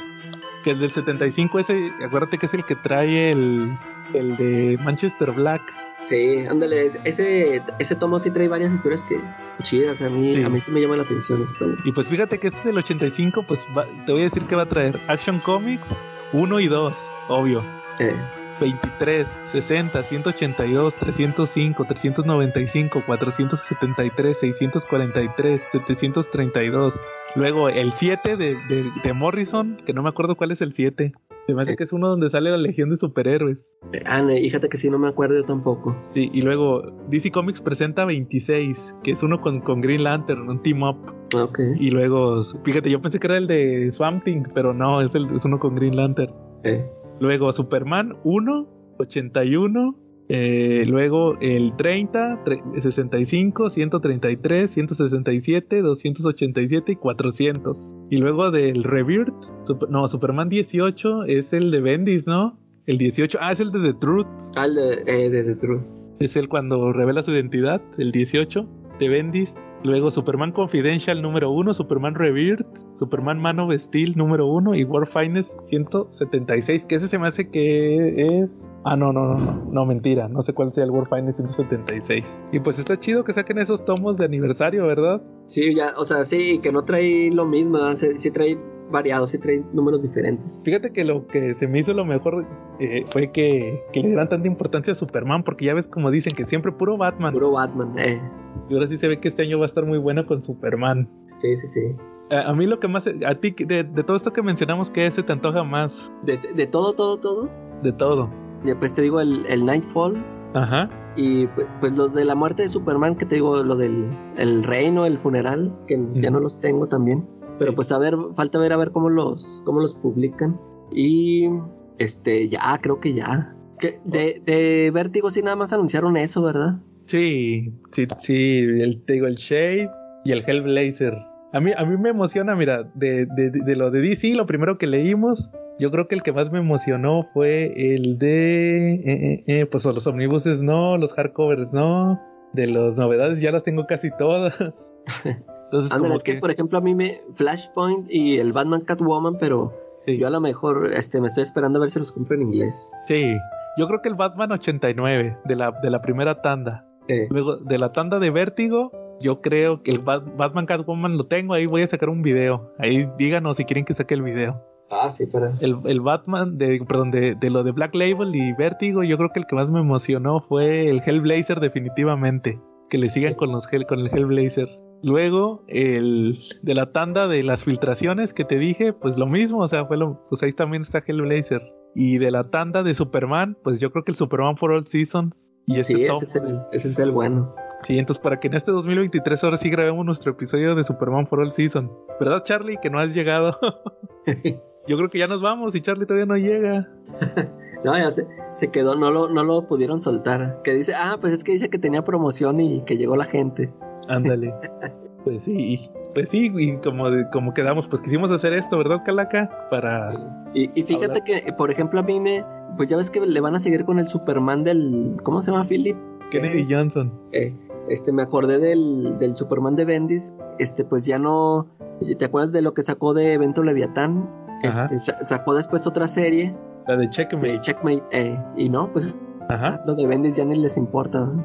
Que el del 75, ese, acuérdate que es el que trae el, el de Manchester Black. Sí, ándale, ese, ese tomo sí trae varias historias que chidas, a mí, Sí. a mí sí me llama la atención ese tomo. Y pues fíjate que este del 85, pues va- te voy a decir que va a traer Action Comics 1 y 2, obvio. Eh, 23, 60, 182, 305, 395, 473, 643, 732. Luego el 7 de, de, de Morrison, que no me acuerdo cuál es el 7. Se me hace que es uno donde sale la Legión de Superhéroes. ah, no, fíjate que sí, no me acuerdo yo tampoco. Sí, y luego DC Comics presenta 26, que es uno con, con Green Lantern, un team up. Ah, Ok. Y luego, fíjate, yo pensé que era el de Swamp Thing, pero no, es, el, es uno con Green Lantern. Eh, Luego Superman 1, 81. eh, luego el 30, tre- 65, 133, 167, 287 y 400. Y luego del Rebirth, Sup- no, Superman 18 es el de Bendis, ¿no? El 18, ah, es el de The Truth. ah, el de, eh, de The Truth. Es el cuando revela su identidad, el 18 de Bendis. Luego Superman Confidential número 1, Superman Rebirth, Superman Man of Steel número 1 y War Finest 176, que ese se me hace que es... Ah, no, no, no, no, mentira, no sé cuál sea el War Finest 176. Y pues está chido que saquen esos tomos de aniversario, ¿verdad? Sí, ya, o sea, sí, que no trae lo mismo, sí, sí trae variado, sí trae números diferentes. Fíjate que lo que se me hizo lo mejor eh, fue que, que le dieran tanta importancia a Superman, porque ya ves como dicen que siempre puro Batman. Puro Batman, eh. Y ahora sí se ve que este año va a estar muy bueno con Superman. Sí, sí, sí. A, a mí lo que más, a ti, de, de todo esto que mencionamos, ¿qué se te antoja más? De, de todo, todo, todo. De todo. Ya, pues te digo el, el Nightfall. Ajá. Y pues, pues los de la muerte de Superman, que te digo, lo del el reino, el funeral, que ya no los tengo también. Pero pues a ver, falta ver a ver cómo los, cómo los publican. Y este, ya, creo que ya. Que de, de Vértigo sí nada más anunciaron eso, ¿verdad? Sí, sí, sí, el, te digo, el Shade y el Hellblazer. A mí, a mí me emociona, mira, de, de, de lo de DC, lo primero que leímos, yo creo que el que más me emocionó fue el de, eh, eh, eh, pues los omnibuses no, los hardcovers no, de las novedades ya las tengo casi todas. Entonces, es que, por ejemplo, a mí me Flashpoint y el Batman Catwoman, pero sí. yo a lo mejor este, me estoy esperando a ver si los compro en inglés. Sí, yo creo que el Batman 89 de la, de la primera tanda. Eh, Luego de la tanda de Vértigo, yo creo que el Bat- Batman Catwoman lo tengo. Ahí voy a sacar un video. Ahí díganos si quieren que saque el video. ah, sí, para. El, el Batman, de, perdón, de, de lo de Black Label y Vértigo, yo creo que el que más me emocionó fue el Hellblazer, definitivamente. Que le sigan con, los con el Hellblazer. Luego, el de la tanda de las filtraciones que te dije, pues lo mismo, o sea, fue lo, pues ahí también está Hellblazer. Y de la tanda de Superman, pues yo creo que el Superman for All Seasons. Y este Sí, ese es, el, ese es el bueno. Sí, entonces para que en este 2023 ahora sí grabemos nuestro episodio de Superman for All Season. ¿Verdad, Charlie? Que no has llegado. Yo creo que ya nos vamos y Charlie todavía no llega. No, ya se, se quedó, no lo, no lo pudieron soltar. Que dice, ah, pues es que dice que tenía promoción y que llegó la gente. Ándale. Pues sí, pues sí, y como, como quedamos, pues quisimos hacer esto, ¿verdad, Calaca? Para... Y, y fíjate Hablar. que, por ejemplo, a mí me, pues ya ves que le van a seguir con el Superman del, ¿cómo se llama, Philip? Kennedy Johnson. Eh, este, me acordé del, del Superman de Bendis, este, pues ya no, ¿te acuerdas de lo que sacó de Evento Leviatán? Este, sa- sacó después otra serie, La de de Checkmate. Checkmate, eh, y no, pues Ajá. lo de Bendis ya ni les importa. ¿no?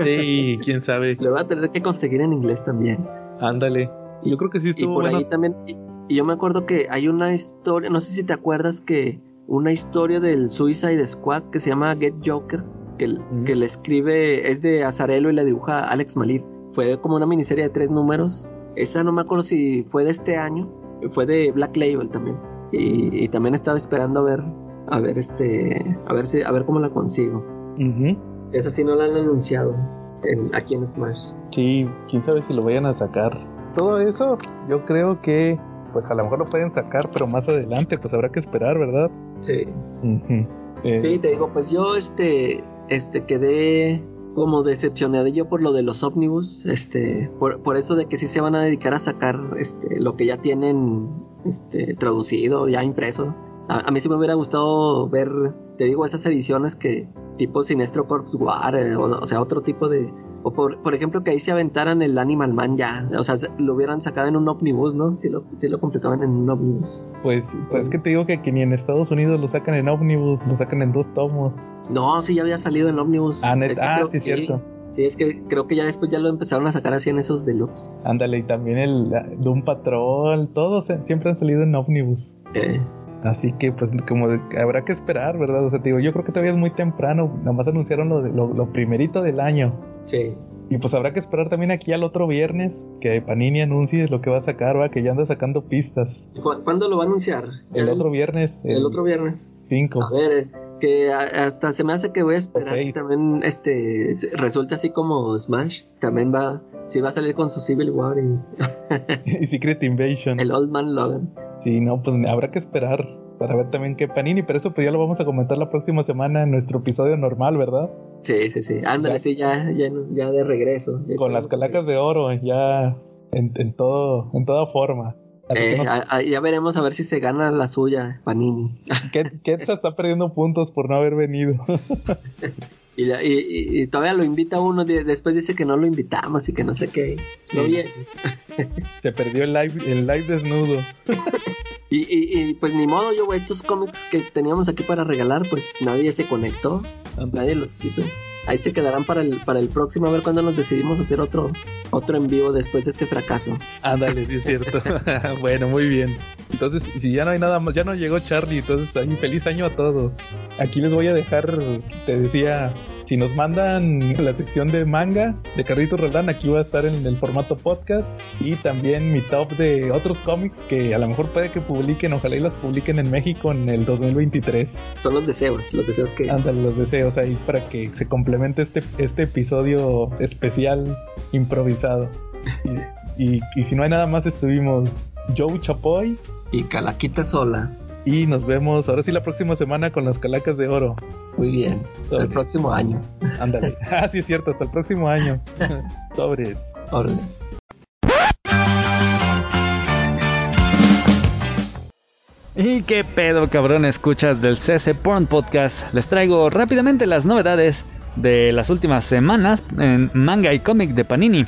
Sí, quién sabe. Lo voy a tener que conseguir en inglés también. Ándale. Yo creo que sí Y estuvo por bueno. ahí también, y, y yo me acuerdo que hay una historia, no sé si te acuerdas que una historia del Suicide Squad que se llama Get Joker, que, Ujú. que le escribe, es de Azarelo y la dibuja Alex Malir. Fue como una miniserie de tres números. Esa no me acuerdo si fue de este año, fue de Black Label también. Y, y también estaba esperando a ver, a ver este, a ver si, a ver cómo la consigo. Esa sí no la han anunciado en- aquí en Smash. Sí, quién sabe si lo vayan a sacar. Todo eso, yo creo que, pues a lo mejor lo pueden sacar, pero más adelante, pues habrá que esperar, ¿verdad? Sí. Ujú. Eh, Sí, te digo, pues yo este, este quedé como decepcionado yo por lo de los ómnibus, este, por, por eso de que sí se van a dedicar a sacar este, lo que ya tienen este, traducido, ya impreso. A, a mí sí me hubiera gustado ver, te digo, esas ediciones que tipo Sinestro Corps War, eh, o, o sea, otro tipo de... O por, por ejemplo, que ahí se aventaran el Animal Man ya. O sea, se- lo hubieran sacado en un ómnibus, ¿no? Si lo, sí lo completaban en un ómnibus. Pues, pues que te digo que aquí ni en Estados Unidos lo sacan en ómnibus, lo sacan en dos tomos. No, sí, ya había salido en ómnibus. Ah, Es que ah, sí, que cierto. Sí, es que creo que ya después ya lo empezaron a sacar así en esos deluxe. Ándale, y también el ah, Doom Patrol, todos eh, siempre han salido en ómnibus. Eh, Así que pues como de- habrá que esperar, ¿verdad? O sea, te digo, yo creo que todavía es muy temprano, nada más anunciaron lo, de- lo, lo primerito del año. sí. Y pues habrá que esperar también aquí al otro viernes que Panini anuncie lo que va a sacar, va, que ya anda sacando pistas. ¿Cu- ¿Cuándo lo va a anunciar? El otro viernes, El otro viernes. 5. A ver, eh, que hasta se me hace que voy a esperar seis. también este resulte así como Smash. También va, sí va a salir con su Civil War y y Secret Invasion. el Old Man Logan. Sí, no, pues habrá que esperar para ver también qué Panini, pero eso pues ya lo vamos a comentar la próxima semana en nuestro episodio normal, ¿verdad? Sí, sí, sí. Ándale, Ya. sí, ya, ya, ya de regreso. Ya Con las calacas de oro, ya en, en todo, en toda forma. Eh, no- a- a- ya veremos a ver si se gana la suya, Panini. Ket- Ketsa está perdiendo puntos por no haber venido. Y, la- y- y- y todavía lo invita uno, después dice que no lo invitamos y que no sé qué. No Sí. Se perdió el live, el live desnudo. Y, pues ni modo, yo, estos cómics que teníamos aquí para regalar, pues nadie se conectó, nadie los quiso. Ahí se quedarán para el, para el próximo, a ver cuándo nos decidimos hacer otro, otro en vivo después de este fracaso. Ándale, sí es cierto. bueno, muy bien. Entonces, si ya no hay nada más, ya no llegó Charlie, entonces feliz año a todos. Aquí les voy a dejar, te decía, si nos mandan la sección de manga de Carrito Roldán, aquí va a estar en el formato podcast y también mi top de otros cómics que a lo mejor puede que publiquen, ojalá y las publiquen en México en el 2023. Son los deseos, los deseos que... Ándale, los deseos ahí para que se complemente este, este episodio especial improvisado. Y, y- y si no hay nada más, estuvimos Joe Chapoy Y Calaquita sola. Y nos vemos ahora sí la próxima semana con las calacas de oro. Muy bien. Sobre. El próximo año. Ándale. ah, sí es cierto, hasta el próximo año. Sobres. Órale. ¿Y qué pedo, cabrón? Escuchas del CC Porn Podcast. Les traigo rápidamente las novedades de las últimas semanas en manga y cómic de Panini.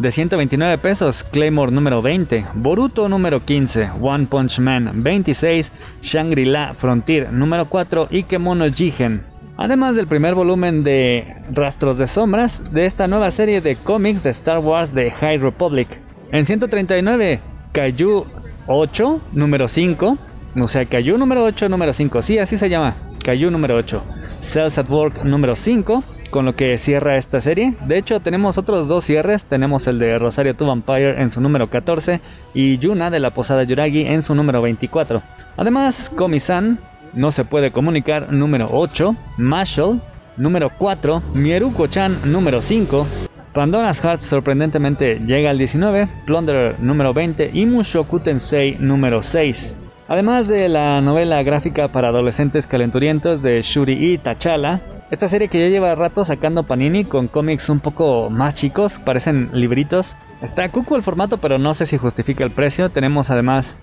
De 129 pesos, Claymore número 20, Boruto número 15, One Punch Man 26, Shangri-La Frontier número 4 y Kemono Jigen. Además del primer volumen de Rastros de Sombras de esta nueva serie de cómics de Star Wars de High Republic. En 139, Kaiju 8, número 5. O sea, Kaiju número 8, número 5. Sí, así se llama. Kaiju número 8. Cells at Work número 5. Con lo que cierra esta serie. De hecho, tenemos otros dos cierres. Tenemos el de Rosario to Vampire en su número 14. Y Yuna de la Posada Yuragi en su número 24. Además, Komi-san no se puede comunicar número 8. Marshall número 4. Mieruko-chan número 5. Pandora's Heart sorprendentemente llega al 19, Plunderer número 20 y Mushoku Tensei número 6. Además de la novela gráfica para adolescentes calenturientos de Shuri y Tachala, esta serie que ya lleva rato sacando Panini con cómics un poco más chicos, parecen libritos. Está cuco el formato, pero no sé si justifica el precio. Tenemos además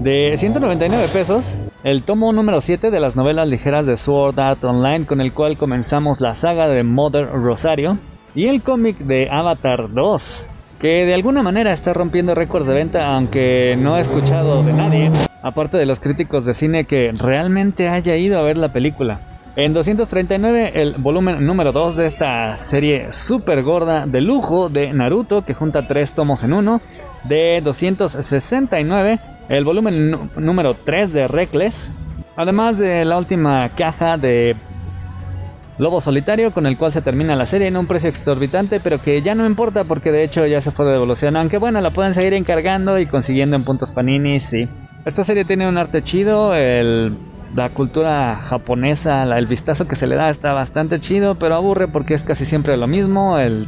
de 199 pesos el tomo número 7 de las novelas ligeras de Sword Art Online con el cual comenzamos la saga de Mother Rosario y el cómic de Avatar 2 que de alguna manera está rompiendo récords de venta aunque no he escuchado de nadie aparte de los críticos de cine que realmente haya ido a ver la película. En 239 el volumen número 2 de esta serie super gorda de lujo de Naruto que junta tres tomos en uno. De 269 el volumen número 3 de Reckless. Además de la última caja de Lobo Solitario con el cual se termina la serie en un precio exorbitante pero que ya no importa porque de hecho ya se fue de devolución. Aunque bueno, la pueden seguir encargando y consiguiendo en puntos panini, sí. Esta serie tiene un arte chido, el la cultura japonesa, la- el vistazo que se le da está bastante chido, pero aburre porque es casi siempre lo mismo. El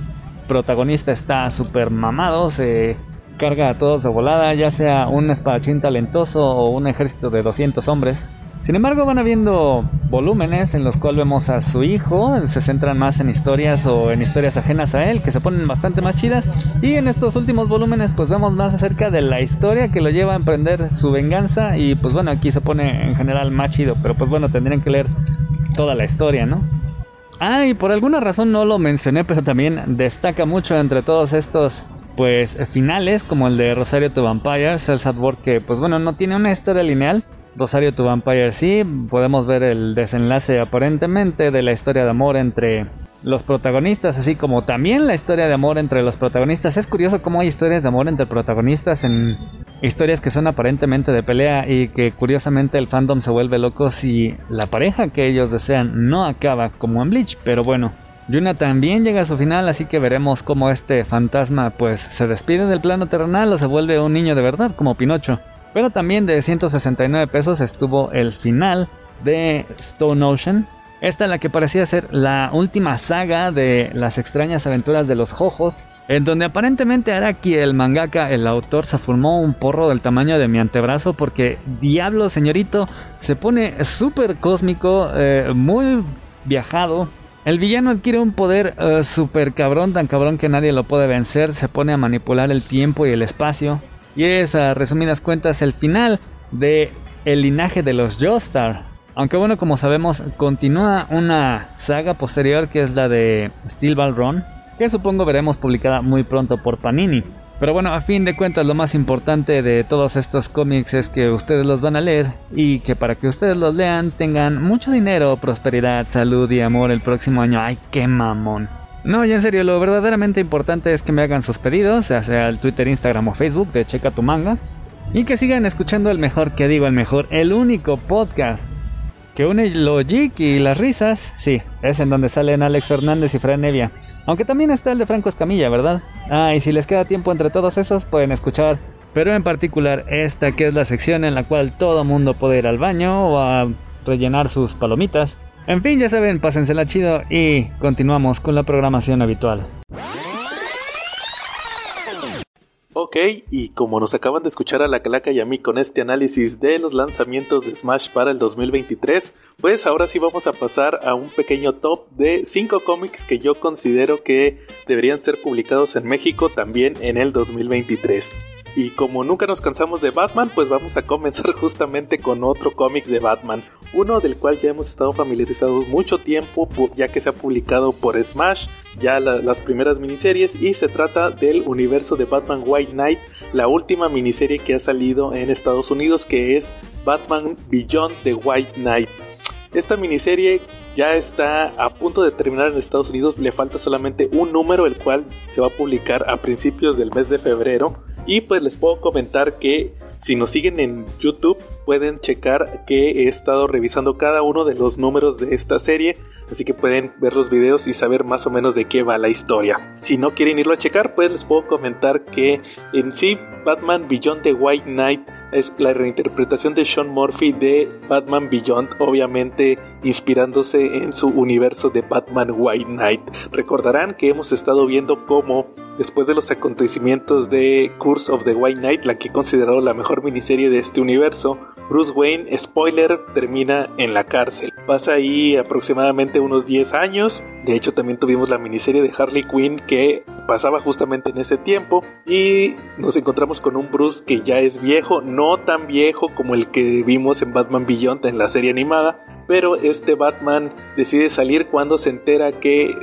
protagonista está súper mamado, se carga a todos de volada, ya sea un espadachín talentoso o un ejército de 200 hombres. Sin embargo, van habiendo volúmenes en los cuales vemos a su hijo, se centran más en historias o en historias ajenas a él, que se ponen bastante más chidas. Y en estos últimos volúmenes, pues vemos más acerca de la historia que lo lleva a emprender su venganza. Y pues bueno, aquí se pone en general más chido, pero pues bueno, tendrían que leer toda la historia, ¿no? Ah, y por alguna razón no lo mencioné, pero también destaca mucho entre todos estos pues finales como el de Rosario to Vampire, Cells at Work que pues bueno no tiene una historia lineal, Rosario to Vampire sí, podemos ver el desenlace aparentemente de la historia de amor entre los protagonistas, así como también la historia de amor entre los protagonistas. Es curioso cómo hay historias de amor entre protagonistas en historias que son aparentemente de pelea y que curiosamente el fandom se vuelve loco si la pareja que ellos desean no acaba como en Bleach, pero bueno. Yuna también llega a su final, así que veremos cómo este fantasma pues se despide del plano terrenal o se vuelve un niño de verdad como Pinocho. Pero también de 169 pesos estuvo el final de Stone Ocean. Esta es la que parecía ser la última saga de las extrañas aventuras de los Jojos, en donde aparentemente Araki, el mangaka, el autor, se formó un porro del tamaño de mi antebrazo porque Diablo Señorito se pone súper cósmico, eh, muy viajado. El villano adquiere un poder eh, súper cabrón, tan cabrón que nadie lo puede vencer, se pone a manipular el tiempo y el espacio. Y es a resumidas cuentas el final de el linaje de los Joestar. Aunque bueno, como sabemos, continúa una saga posterior que es la de Steel Ball Run, que supongo veremos publicada muy pronto por Panini. Pero bueno, a fin de cuentas lo más importante de todos estos cómics es que ustedes los van a leer y que para que ustedes los lean tengan mucho dinero, prosperidad, salud y amor el próximo año. ¡Ay, qué mamón! No, y en serio, lo verdaderamente importante es que me hagan sus pedidos, ya sea el Twitter, Instagram o Facebook de Checa tu Manga. Y que sigan escuchando el mejor, que digo el mejor, el único podcast que une lo geek y las risas. Sí, es en donde salen Alex Fernández y Fran Nevia. Aunque también está el de Franco Escamilla, ¿verdad? Ah, y si les queda tiempo entre todos esos, pueden escuchar. Pero en particular esta que es la sección en la cual todo mundo puede ir al baño o a rellenar sus palomitas. En fin, ya saben, pásensela chido y continuamos con la programación habitual. Ok, y como nos acaban de escuchar a la Calaca y a mí con este análisis de los lanzamientos de Smash para el 2023, pues ahora sí vamos a pasar a un pequeño top de 5 cómics que yo considero que deberían ser publicados en México también en el 2023. Y como nunca nos cansamos de Batman, pues vamos a comenzar justamente con otro cómic de Batman, uno del cual ya hemos estado familiarizados mucho tiempo, ya que se ha publicado por Smash, ya las primeras miniseries, y se trata del universo de Batman White Knight, la última miniserie que ha salido en Estados Unidos, que es Batman Beyond the White Knight. Esta miniserie ya está a punto de terminar en Estados Unidos, le falta solamente un número, el cual se va a publicar a principios del mes de febrero. Y pues les puedo comentar que si nos siguen en YouTube pueden checar que he estado revisando cada uno de los números de esta serie, así que pueden ver los videos y saber más o menos de qué va la historia. Si no quieren irlo a checar, pues les puedo comentar que en sí Batman Beyond the White Knight es la reinterpretación de Sean Murphy de Batman Beyond, obviamente inspirándose en su universo de Batman White Knight. Recordarán que hemos estado viendo cómo después de los acontecimientos de Curse of the White Knight, la que he considerado la mejor miniserie de este universo, Bruce Wayne, spoiler, termina en la cárcel. Pasa ahí aproximadamente unos 10 años. De hecho, también tuvimos la miniserie de Harley Quinn que pasaba justamente en ese tiempo. Y nos encontramos con un Bruce que ya es viejo, no tan viejo como el que vimos en Batman Beyond en la serie animada, pero este Batman decide salir cuando se entera que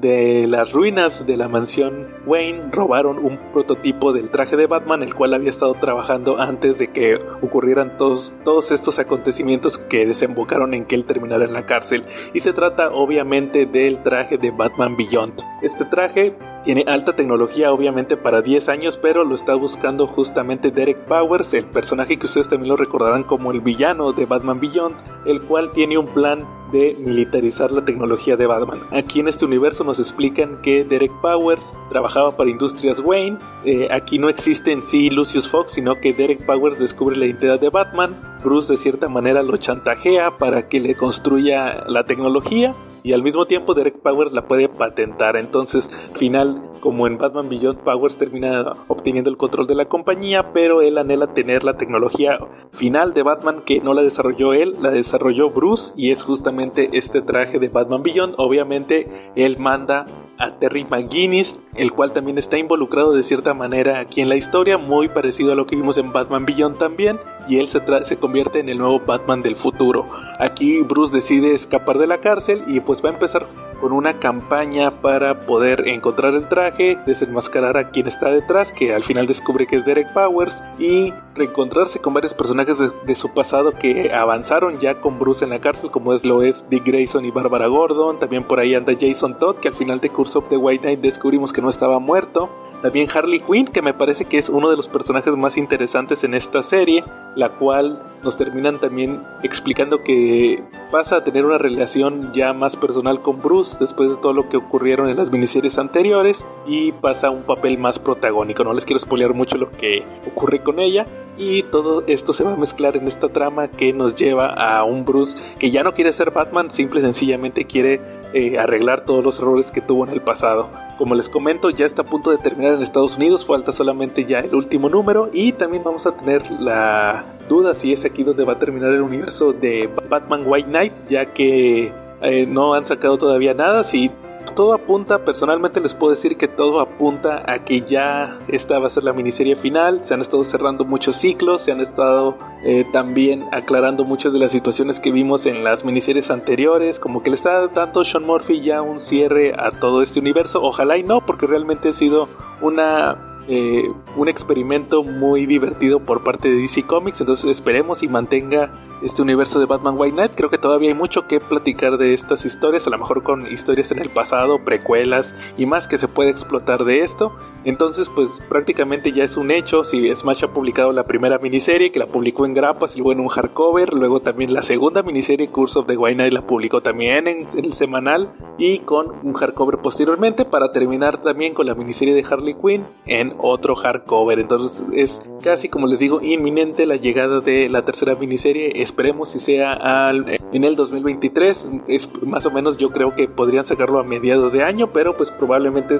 de las ruinas de la mansión Wayne robaron un prototipo del traje de Batman, el cual había estado trabajando antes de que ocurrieran todos, todos estos acontecimientos que desembocaron en que él terminara en la cárcel. Y se trata obviamente del traje de Batman Beyond. Este traje tiene alta tecnología obviamente para 10 años, pero lo está buscando justamente Derek Powers, el personaje que ustedes también lo recordarán como el villano de Batman Beyond, el cual tiene un plan de militarizar la tecnología de Batman. Aquí en este universo nos explican que Derek Powers trabajaba para Industrias Wayne. Eh, aquí no existe en sí Lucius Fox, sino que Derek Powers descubre la identidad de Batman Bruce de cierta manera lo chantajea para que le construya la tecnología y al mismo tiempo Derek Powers la puede patentar. Entonces, final, como en Batman Beyond, Powers termina obteniendo el control de la compañía, pero él anhela tener la tecnología final de Batman que no la desarrolló él, la desarrolló Bruce y es justamente este traje de Batman Beyond. Obviamente, él manda a Terry McGuinness, el cual también está involucrado de cierta manera aquí en la historia, muy parecido a lo que vimos en Batman Beyond también, y él se, se convierte en el nuevo Batman del futuro. Aquí Bruce decide escapar de la cárcel y pues va a empezar con una campaña para poder encontrar el traje, desenmascarar a quien está detrás, que al final descubre que es Derek Powers, y reencontrarse con varios personajes de, su pasado que avanzaron ya con Bruce en la cárcel, como es lo es Dick Grayson y Barbara Gordon. También por ahí anda Jason Todd, que al final de Of the White Knight descubrimos que no estaba muerto. También Harley Quinn, que me parece que es uno de los personajes más interesantes en esta serie, la cual nos terminan también explicando que pasa a tener una relación ya más personal con Bruce después de todo lo que ocurrieron en las miniseries anteriores y pasa a un papel más protagónico. No les quiero spoilear mucho lo que ocurre con ella y todo esto se va a mezclar en esta trama que nos lleva a un Bruce que ya no quiere ser Batman, simple y sencillamente quiere eh, arreglar todos los errores que tuvo en el pasado. Como les comento, ya está a punto de terminar en Estados Unidos, falta solamente ya el último número y también vamos a tener la duda si es aquí donde va a terminar el universo de Batman White Knight, ya que eh, no han sacado todavía nada, si todo apunta, personalmente les puedo decir que todo apunta a que ya esta va a ser la miniserie final, se han estado cerrando muchos ciclos, se han estado eh, también aclarando muchas de las situaciones que vimos en las miniseries anteriores, como que le está dando Sean Murphy ya un cierre a todo este universo, ojalá y no, porque realmente ha sido una eh, un experimento muy divertido por parte de DC Comics. Entonces esperemos y mantenga este universo de Batman White Knight. Creo que todavía hay mucho que platicar de estas historias, a lo mejor con historias en el pasado, precuelas y más que se puede explotar de esto. Entonces, pues prácticamente ya es un hecho. Si Smash ha publicado la primera miniserie, que la publicó en grapas y luego en un hardcover, luego también la segunda miniserie, Curse of the White Knight, la publicó también en el semanal y con un hardcover posteriormente para terminar también con la miniserie de Harley Quinn en otro hardcover. Entonces es casi como les digo inminente la llegada de la tercera miniserie. Esperemos si sea al, en el 2023. Es más o menos yo creo que podrían sacarlo a mediados de año, pero pues probablemente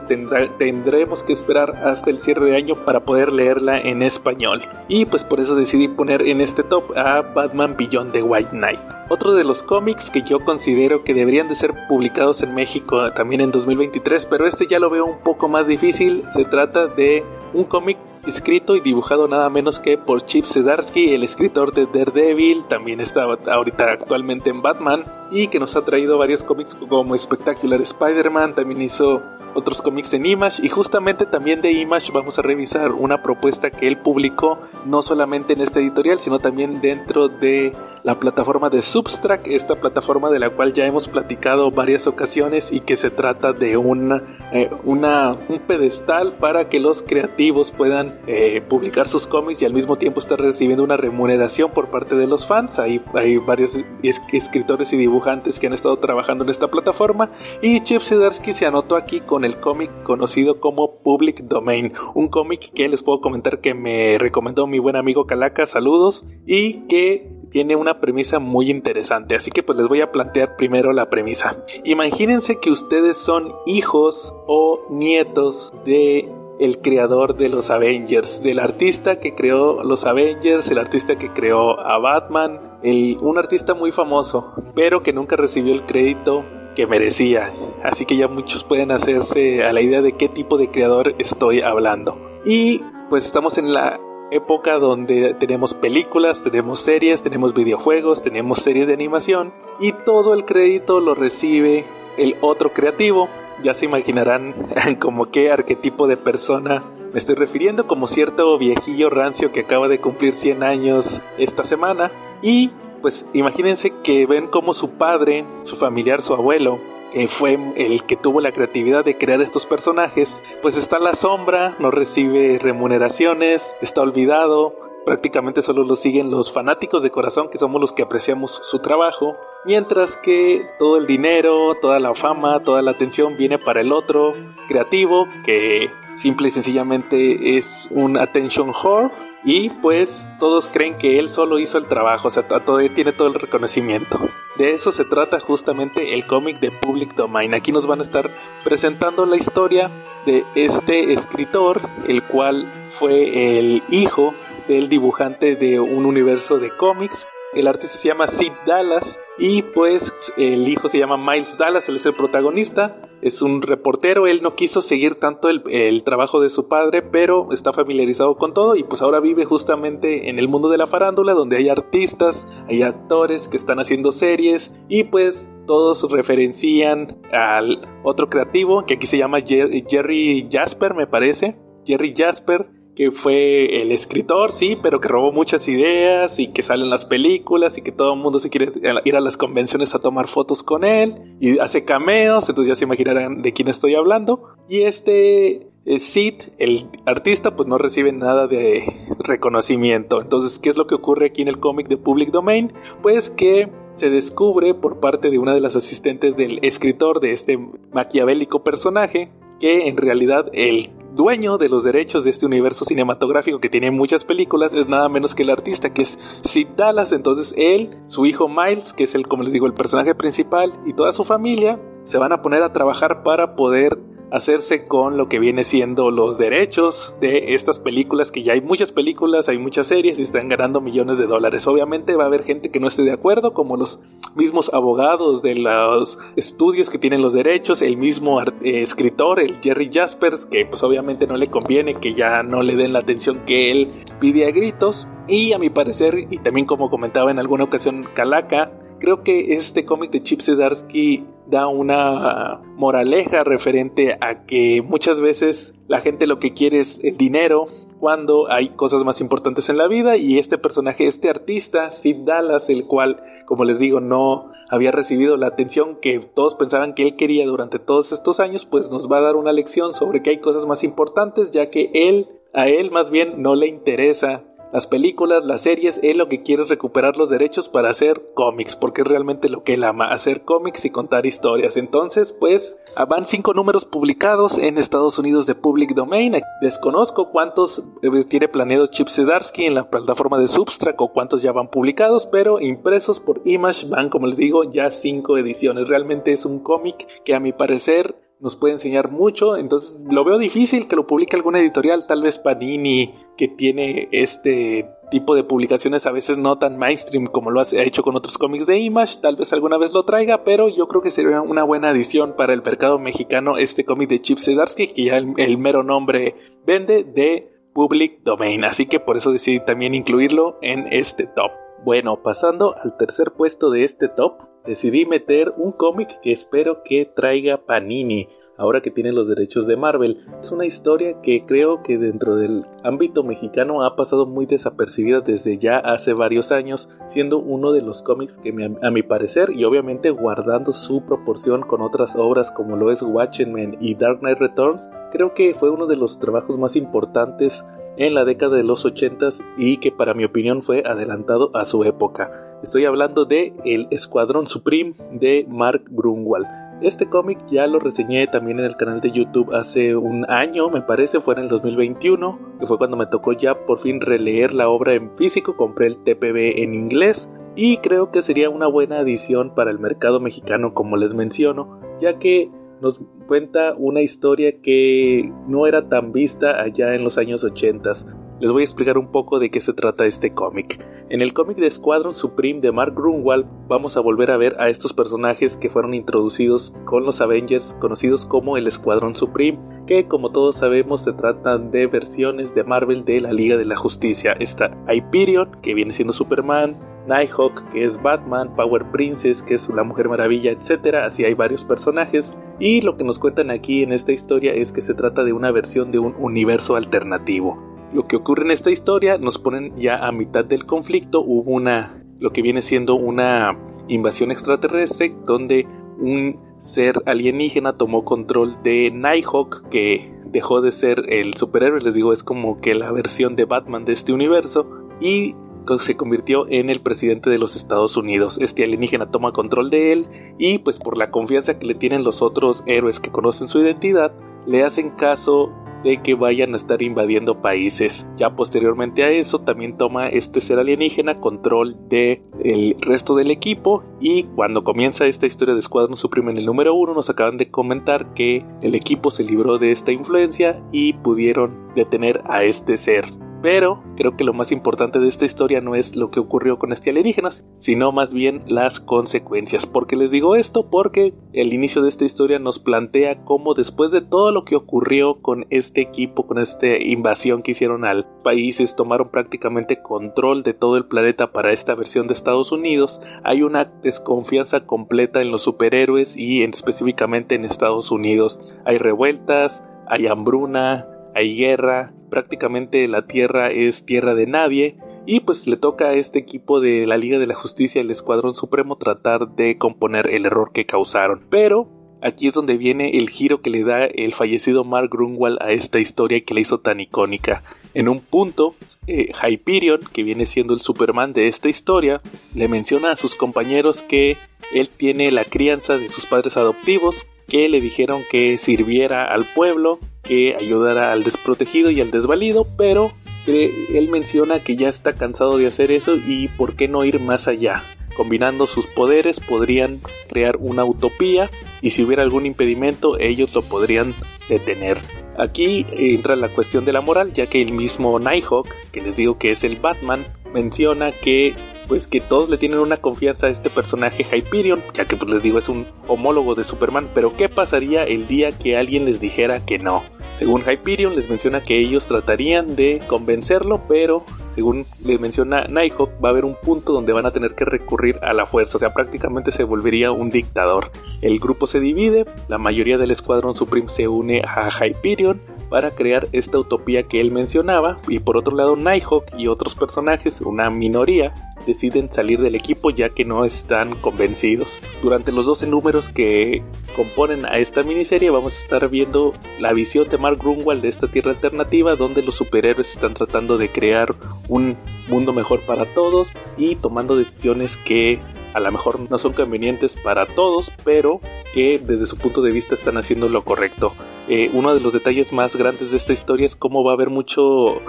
tendremos que esperar hasta el cierre de año para poder leerla en español. Y pues por eso decidí poner en este top a Batman Beyond the White Knight. Otro de los cómics que yo considero que deberían de ser publicados en México también en 2023, pero este ya lo veo un poco más difícil. Se trata de un cómic escrito y dibujado nada menos que por Chip Zdarsky, el escritor de Daredevil, también está ahorita actualmente en Batman y que nos ha traído varios cómics como Spectacular Spider-Man, también hizo otros cómics en Image y justamente también de Image vamos a revisar una propuesta que él publicó no solamente en este editorial sino también dentro de la plataforma de Substract, esta plataforma de la cual ya hemos platicado varias ocasiones y que se trata de una, eh, una un pedestal para que los creativos puedan eh, publicar sus cómics y al mismo tiempo estar recibiendo una remuneración por parte de los fans. Hay, varios escritores y dibujantes que han estado trabajando en esta plataforma y Chip Zdarsky se anotó aquí con el cómic conocido como Public Domain, un cómic que les puedo comentar que me recomendó mi buen amigo Calaca, saludos, y que tiene una premisa muy interesante, así que pues les voy a plantear primero la premisa. Imagínense que ustedes son hijos o nietos de el creador de los Avengers, del artista que creó los Avengers, el artista que creó a Batman, un artista muy famoso, pero que nunca recibió el crédito que merecía. Así que ya muchos pueden hacerse a la idea de qué tipo de creador estoy hablando. Y pues estamos en la época donde tenemos películas, tenemos series, tenemos videojuegos, tenemos series de animación y todo el crédito lo recibe el otro creativo. Ya se imaginarán como qué arquetipo de persona me estoy refiriendo, como cierto viejillo rancio que acaba de cumplir 100 años esta semana. Y pues imagínense que ven como su padre, su familiar, su abuelo, que fue el que tuvo la creatividad de crear estos personajes, pues está en la sombra, no recibe remuneraciones, está olvidado, prácticamente solo lo siguen los fanáticos de corazón, que somos los que apreciamos su trabajo, mientras que todo el dinero, toda la fama, toda la atención viene para el otro creativo, que simple y sencillamente es un attention whore y pues todos creen que él solo hizo el trabajo, o sea, todavía tiene todo el reconocimiento. De eso se trata justamente el cómic de Public Domain. Aquí nos van a estar presentando la historia de este escritor, el cual fue el hijo del dibujante de un universo de cómics. El artista se llama Sid Dallas y pues el hijo se llama Miles Dallas, él es el protagonista, es un reportero, él no quiso seguir tanto el, trabajo de su padre, pero está familiarizado con todo y pues ahora vive justamente en el mundo de la farándula donde hay artistas, hay actores que están haciendo series y pues todos referencian al otro creativo que aquí se llama Jerry Jasper me parece, Jerry Jasper que fue el escritor, sí, pero que robó muchas ideas y que salen las películas y que todo el mundo se quiere ir a las convenciones a tomar fotos con él y hace cameos, entonces ya se imaginarán de quién estoy hablando. Y este eh, Sid, el artista, pues no recibe nada de reconocimiento. Entonces, ¿qué es lo que ocurre aquí en el cómic de Public Domain? Pues que se descubre por parte de una de las asistentes del escritor de este maquiavélico personaje que en realidad el dueño de los derechos de este universo cinematográfico que tiene muchas películas es nada menos que el artista que es Sid Dallas. Entonces él, su hijo Miles, que es el, como les digo, el personaje principal y toda su familia se van a poner a trabajar para poder hacerse con lo que viene siendo los derechos de estas películas, que ya hay muchas películas, hay muchas series y están ganando millones de dólares. Obviamente va a haber gente que no esté de acuerdo, como los mismos abogados de los estudios que tienen los derechos, el mismo eh, escritor, el Jerry Jaspers, que pues obviamente no le conviene que ya no le den la atención que él pide a gritos. Y a mi parecer, y también como comentaba en alguna ocasión Calaca, creo que este cómic de Chip Zdarsky da una moraleja referente a que muchas veces la gente lo que quiere es el dinero cuando hay cosas más importantes en la vida y este personaje, este artista, Sid Dallas, el cual, como les digo, no había recibido la atención que todos pensaban que él quería durante todos estos años, pues nos va a dar una lección sobre que hay cosas más importantes, ya que él, a él más bien no le interesa las películas, las series, él lo que quiere es recuperar los derechos para hacer cómics, porque es realmente lo que él ama, hacer cómics y contar historias. Entonces, pues, van cinco números publicados en Estados Unidos de Public Domain. Desconozco cuántos eh, tiene planeados Chip Zdarsky en la plataforma de Substract o cuántos ya van publicados, pero impresos por Image van, como les digo, ya cinco ediciones. Realmente es un cómic que a mi parecer nos puede enseñar mucho, entonces lo veo difícil que lo publique alguna editorial, tal vez Panini, que tiene este tipo de publicaciones a veces no tan mainstream como lo ha hecho con otros cómics de Image, tal vez alguna vez lo traiga, pero yo creo que sería una buena adición para el mercado mexicano este cómic de Chip Zdarsky, que ya el, mero nombre vende de Public Domain, así que por eso decidí también incluirlo en este top. Bueno, pasando al tercer puesto de este top, decidí meter un cómic que espero que traiga Panini ahora que tiene los derechos de Marvel. Es una historia que creo que dentro del ámbito mexicano ha pasado muy desapercibida desde ya hace varios años, siendo uno de los cómics que a mi parecer y obviamente guardando su proporción con otras obras como lo es Watchmen y Dark Knight Returns, creo que fue uno de los trabajos más importantes en la década de los 80 y que para mi opinión fue adelantado a su época. Estoy hablando de El Escuadrón Supreme de Mark Grunwald. Este cómic ya lo reseñé también en el canal de YouTube hace un año, me parece, fue en el 2021, que fue cuando me tocó ya por fin releer la obra en físico, compré el TPB en inglés y creo que sería una buena adición para el mercado mexicano como les menciono, ya que nos cuenta una historia que no era tan vista allá en los años 80 les voy a explicar un poco de qué se trata este cómic. En el cómic de Squadron Supreme de Mark Grunwald vamos a volver a ver a estos personajes que fueron introducidos con los Avengers conocidos como el Escuadrón Supreme, que como todos sabemos se tratan de versiones de Marvel de la Liga de la Justicia. Está Hyperion, que viene siendo Superman, Nighthawk, que es Batman, Power Princess, que es la Mujer Maravilla, etc. Así hay varios personajes. Y lo que nos cuentan aquí en esta historia es que se trata de una versión de un universo alternativo lo que ocurre en esta historia nos ponen ya a mitad del conflicto. Hubo una, lo que viene siendo una invasión extraterrestre donde un ser alienígena tomó control de Nighthawk que dejó de ser el superhéroe, les digo, es como que la versión de Batman de este universo y se convirtió en el presidente de los Estados Unidos. Este alienígena toma control de él y pues por la confianza que le tienen los otros héroes que conocen su identidad, le hacen caso de que vayan a estar invadiendo países. Ya posteriormente a eso también toma este ser alienígena control de el resto del equipo y cuando comienza esta historia de Escuadrón Supreme en el número uno nos acaban de comentar que el equipo se libró de esta influencia y pudieron detener a este ser. Pero creo que lo más importante de esta historia no es lo que ocurrió con este alienígenas, sino más bien las consecuencias. ¿Por qué les digo esto? Porque el inicio de esta historia nos plantea cómo después de todo lo que ocurrió con este equipo, con esta invasión que hicieron al países, tomaron prácticamente control de todo el planeta para esta versión de Estados Unidos, hay una desconfianza completa en los superhéroes y en, específicamente en Estados Unidos. Hay revueltas, hay hambruna, hay guerra, prácticamente la Tierra es tierra de nadie y pues le toca a este equipo de la Liga de la Justicia, el Escuadrón Supremo, tratar de componer el error que causaron. Pero aquí es donde viene el giro que le da el fallecido Mark Grunwald a esta historia que le hizo tan icónica. En un punto, eh, Hyperion, que viene siendo el Superman de esta historia, le menciona a sus compañeros que él tiene la crianza de sus padres adoptivos, que le dijeron que sirviera al pueblo, que ayudara al desprotegido y al desvalido, pero él menciona que ya está cansado de hacer eso y por qué no ir más allá. Combinando sus poderes podrían crear una utopía y si hubiera algún impedimento ellos lo podrían detener. Aquí entra la cuestión de la moral, ya que el mismo Nighthawk, que les digo que es el Batman, menciona que pues que todos le tienen una confianza a este personaje Hyperion, ya que pues les digo es un homólogo de Superman, pero ¿qué pasaría el día que alguien les dijera que no? Según Hyperion les menciona que ellos tratarían de convencerlo, pero según les menciona Nighthawk va a haber un punto donde van a tener que recurrir a la fuerza, o sea, prácticamente se volvería un dictador. El grupo se divide, la mayoría del escuadrón Supreme se une a Hyperion, para crear esta utopía que él mencionaba y por otro lado Nighthawk y otros personajes, una minoría, deciden salir del equipo ya que no están convencidos. Durante los 12 números que componen a esta miniserie vamos a estar viendo la visión de Mark Grunwald de esta tierra alternativa donde los superhéroes están tratando de crear un mundo mejor para todos y tomando decisiones que a lo mejor no son convenientes para todos, pero que desde su punto de vista están haciendo lo correcto. Eh, uno de los detalles más grandes de esta historia es cómo va a haber mucho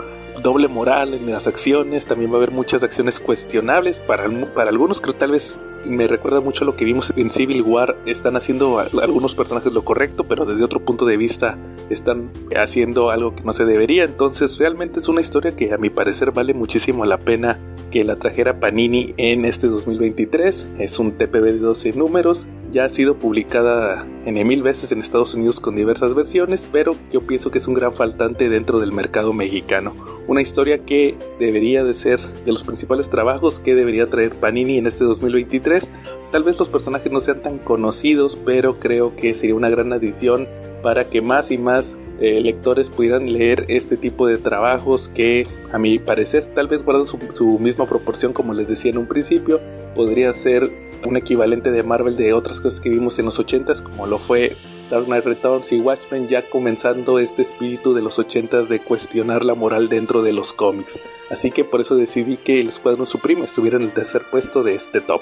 doble moral en las acciones, también va a haber muchas acciones cuestionables para, para algunos creo tal vez me recuerda mucho a lo que vimos en Civil War, están haciendo algunos personajes lo correcto, pero desde otro punto de vista están haciendo algo que no se debería, entonces realmente es una historia que a mi parecer vale muchísimo la pena que la trajera Panini en este 2023, es un TPB de 12 números, ya ha sido publicada en mil veces en Estados Unidos con diversas versiones, pero yo pienso que es un gran faltante dentro del mercado mexicano. Una historia que debería de ser de los principales trabajos que debería traer Panini en este 2023. Tal vez los personajes no sean tan conocidos, pero creo que sería una gran adición para que más y más eh, lectores pudieran leer este tipo de trabajos que a mi parecer tal vez guardan su, misma proporción como les decía en un principio podría ser un equivalente de Marvel de otras cosas que vimos en los 80s, como lo fue Dark Knight Returns y Watchmen, ya comenzando este espíritu de los 80s de cuestionar la moral dentro de los cómics. Así que por eso decidí que el Escuadrón Supreme estuviera en el tercer puesto de este top.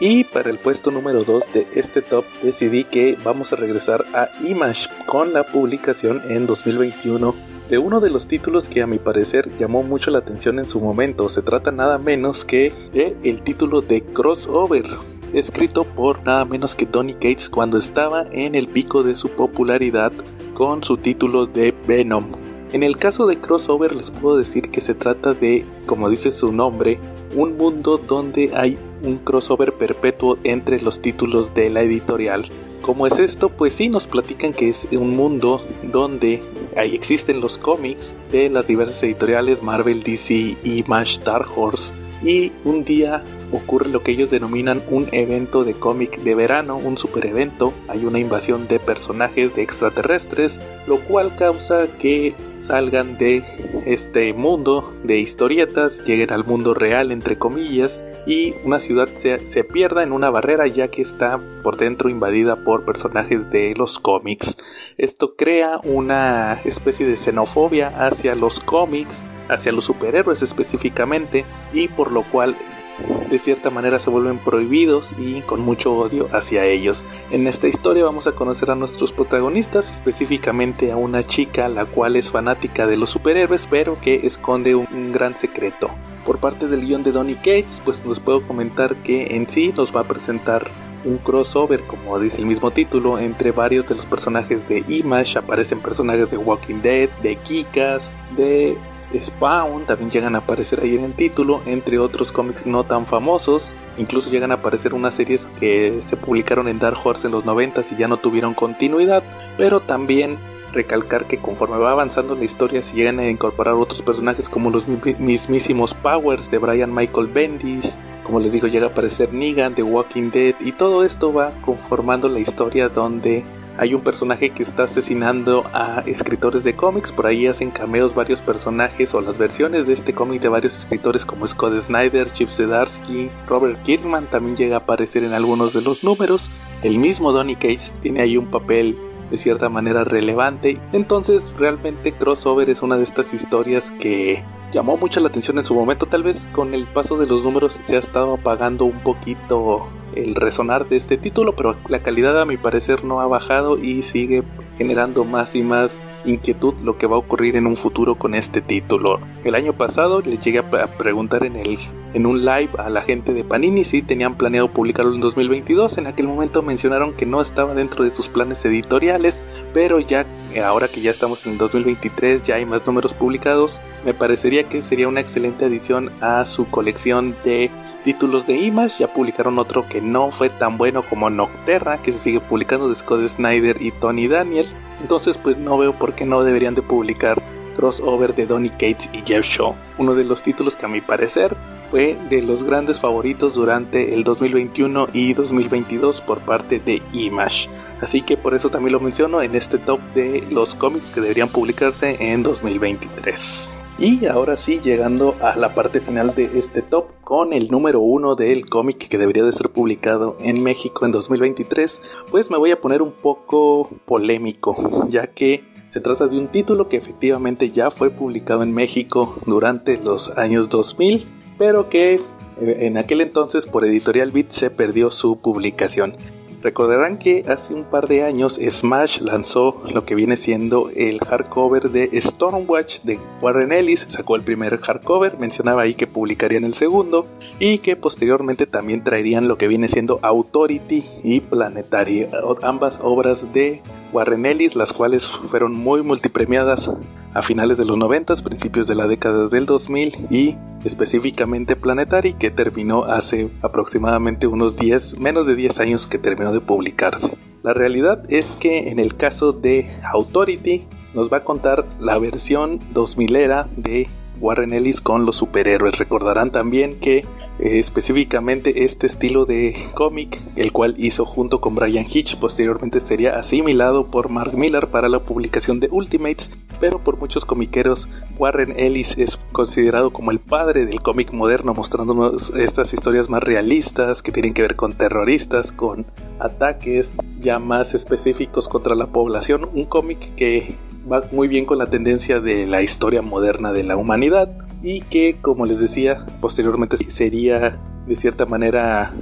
Y para el puesto número 2 de este top decidí que vamos a regresar a Image con la publicación en 2021 de uno de los títulos que a mi parecer llamó mucho la atención en su momento. Se trata nada menos que el título de Crossover, escrito por nada menos que Tony Cates cuando estaba en el pico de su popularidad con su título de Venom. En el caso de Crossover les puedo decir que se trata de, como dice su nombre, un mundo donde hay un crossover perpetuo entre los títulos de la editorial. ¿Cómo es esto? Pues sí, nos platican que es un mundo donde ahí existen los cómics de las diversas editoriales Marvel, DC, Image, Dark Horse y un día ocurre lo que ellos denominan un evento de cómic de verano, un super evento, hay una invasión de personajes de extraterrestres, lo cual causa que salgan de este mundo de historietas, lleguen al mundo real entre comillas y una ciudad se, se pierda en una barrera ya que está por dentro invadida por personajes de los cómics. Esto crea una especie de xenofobia hacia los cómics, hacia los superhéroes específicamente y por lo cual de cierta manera se vuelven prohibidos y con mucho odio hacia ellos. En esta historia vamos a conocer a nuestros protagonistas, específicamente a una chica la cual es fanática de los superhéroes pero que esconde un gran secreto. Por parte del guion de Donny Cates, pues nos puedo comentar que en sí nos va a presentar un crossover, como dice el mismo título, entre varios de los personajes de Image. Aparecen personajes de Walking Dead, de Kikas, de Spawn, también llegan a aparecer ahí en el título, entre otros cómics no tan famosos. Incluso llegan a aparecer unas series que se publicaron en Dark Horse en los 90 y ya no tuvieron continuidad, pero también recalcar que conforme va avanzando la historia se llegan a incorporar otros personajes como los mismísimos Powers de Brian Michael Bendis, como les digo llega a aparecer Negan de Walking Dead y todo esto va conformando la historia donde hay un personaje que está asesinando a escritores de cómics, por ahí hacen cameos varios personajes o las versiones de este cómic de varios escritores como Scott Snyder, Chip Zdarsky, Robert Kirkman también llega a aparecer en algunos de los números. El mismo Donny Cates tiene ahí un papel de cierta manera relevante. Entonces realmente Crossover es una de estas historias que llamó mucho la atención en su momento. Tal vez con el paso de los números se ha estado apagando un poquito el resonar de este título, pero la calidad a mi parecer no ha bajado y sigue generando más y más inquietud lo que va a ocurrir en un futuro con este título. El año pasado le llegué a preguntar en el en un live a la gente de Panini si tenían planeado publicarlo en 2022. En aquel momento mencionaron que no estaba dentro de sus planes editoriales, pero ya ahora que ya estamos en el 2023, ya hay más números publicados, me parecería que sería una excelente adición a su colección de títulos de Image. Ya publicaron otro que no fue tan bueno como Nocterra, que se sigue publicando de Scott Snyder y Tony Daniel. Entonces, pues no veo por qué no deberían de publicar crossover de Donny Cates y Jeff Shaw. Uno de los títulos que a mi parecer fue de los grandes favoritos durante el 2021 y 2022 por parte de Image. Así que por eso también lo menciono en este top de los cómics que deberían publicarse en 2023. Y ahora sí, llegando a la parte final de este top, con el número uno del cómic que debería de ser publicado en México en 2023, pues me voy a poner un poco polémico, ya que se trata de un título que efectivamente ya fue publicado en México durante los años 2000, pero que eh, en aquel entonces por Editorial Beat se perdió su publicación. Recordarán que hace un par de años Smash lanzó lo que viene siendo el hardcover de Stormwatch de Warren Ellis, sacó el primer hardcover, mencionaba ahí que publicarían el segundo y que posteriormente también traerían lo que viene siendo Authority y Planetary, ambas obras de Warren Ellis, las cuales fueron muy multipremiadas a finales de los 90, principios de la década del 2000 y específicamente Planetary que terminó hace aproximadamente unos 10, menos de 10 años que terminó de publicarse. La realidad es que en el caso de Authority nos va a contar la versión 2000 era de Warren Ellis con los superhéroes. Recordarán también que eh, específicamente este estilo de cómic, el cual hizo junto con Brian Hitch, posteriormente sería asimilado por Mark Miller para la publicación de Ultimates, pero por muchos comiqueros Warren Ellis es considerado como el padre del cómic moderno, mostrándonos estas historias más realistas que tienen que ver con terroristas, con ataques ya más específicos contra la población, un cómic que va muy bien con la tendencia de la historia moderna de la humanidad y que, como les decía, posteriormente sería de cierta manera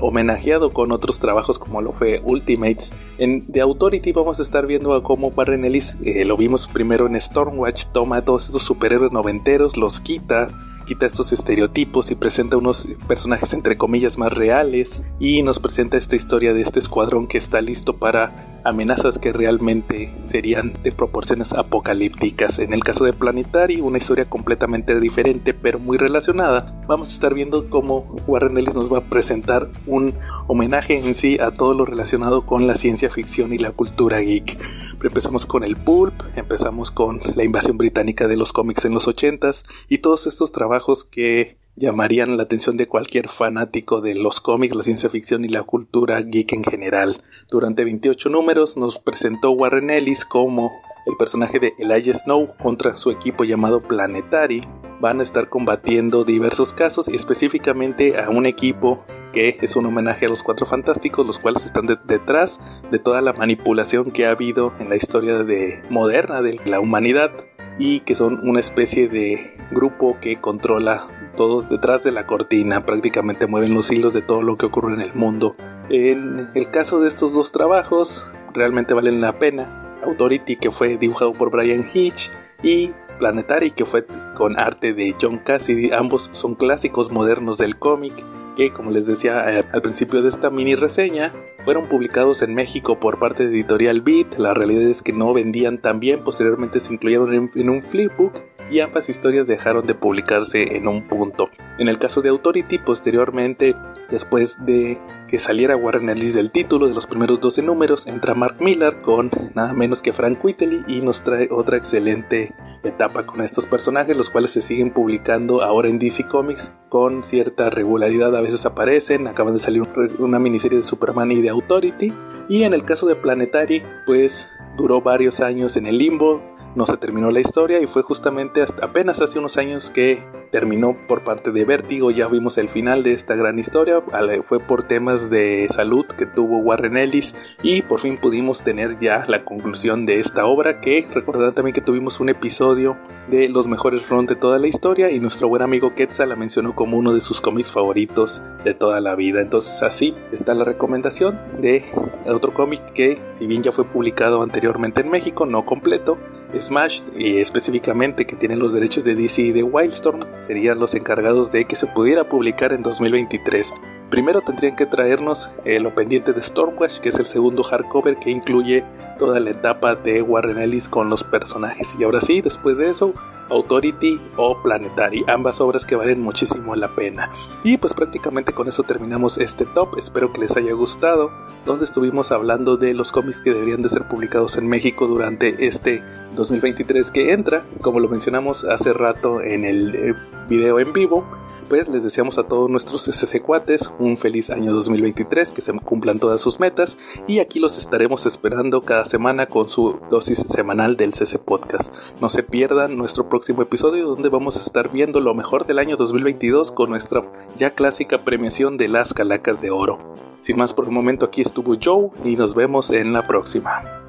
homenajeado con otros trabajos como lo fue Ultimates. En The Authority vamos a estar viendo a cómo Warren Ellis, eh, lo vimos primero en Stormwatch, toma todos estos superhéroes noventeros, los quita, quita estos estereotipos y presenta unos personajes entre comillas más reales y nos presenta esta historia de este escuadrón que está listo para amenazas que realmente serían de proporciones apocalípticas. En el caso de Planetary, una historia completamente diferente pero muy relacionada. Vamos a estar viendo cómo Warren Ellis nos va a presentar un homenaje en sí a todo lo relacionado con la ciencia ficción y la cultura geek. Empezamos con el pulp, empezamos con la invasión británica de los cómics en los 80s y todos estos trabajos que llamarían la atención de cualquier fanático de los cómics, la ciencia ficción y la cultura geek en general. Durante 28 números nos presentó Warren Ellis como el personaje de Elijah Snow contra su equipo llamado Planetary. Van a estar combatiendo diversos casos específicamente a un equipo que es un homenaje a los Cuatro Fantásticos, los cuales están detrás de toda la manipulación que ha habido en la historia de moderna de la humanidad y que son una especie de grupo que controla todo detrás de la cortina, prácticamente mueven los hilos de todo lo que ocurre en el mundo. En el caso de estos dos trabajos, realmente valen la pena. Authority, que fue dibujado por Brian Hitch, y Planetary, que fue con arte de John Cassidy. Ambos son clásicos modernos del cómic que, como les decía eh, al principio de esta mini reseña, fueron publicados en México por parte de Editorial Beat. La realidad es que no vendían tan bien, posteriormente se incluyeron en, en un flipbook y ambas historias dejaron de publicarse en un punto. En el caso de Authority, posteriormente, después de que saliera Warren Ellis del título de los primeros 12 números, entra Mark Millar con nada menos que Frank Whiteley y nos trae otra excelente etapa con estos personajes, los cuales se siguen publicando ahora en DC Comics con cierta regularidad. A veces aparecen, acaban de salir una miniserie de Superman y de Authority. Y en el caso de Planetary, pues duró varios años en el limbo, no se terminó la historia y fue justamente apenas hace unos años que terminó por parte de Vértigo. Ya vimos el final de esta gran historia. Fue por temas de salud que tuvo Warren Ellis y por fin pudimos tener ya la conclusión de esta obra que recordarán también que tuvimos un episodio de los mejores runs de toda la historia y nuestro buen amigo Quetzal la mencionó como uno de sus cómics favoritos de toda la vida. Entonces así está la recomendación de otro cómic que si bien ya fue publicado anteriormente en México, no completo, Smash y específicamente que tienen los derechos de DC y de Wildstorm serían los encargados de que se pudiera publicar en 2023. Primero tendrían que traernos lo pendiente de Stormwatch, que es el segundo hardcover que incluye toda la etapa de Warren Ellis con los personajes. Y ahora sí, después de eso, Authority o Planetary, ambas obras que valen muchísimo la pena. Y pues prácticamente con eso terminamos este top, espero que les haya gustado, donde estuvimos hablando de los cómics que deberían de ser publicados en México durante este 2023 que entra, como lo mencionamos hace rato en el eh, video en vivo pues les deseamos a todos nuestros SC cuates un feliz año 2023, que se cumplan todas sus metas y aquí los estaremos esperando cada semana con su dosis semanal del CC Podcast. No se pierdan nuestro próximo episodio donde vamos a estar viendo lo mejor del año 2022 con nuestra ya clásica premiación de las calacas de oro. Sin más por el momento aquí estuvo Joe y nos vemos en la próxima.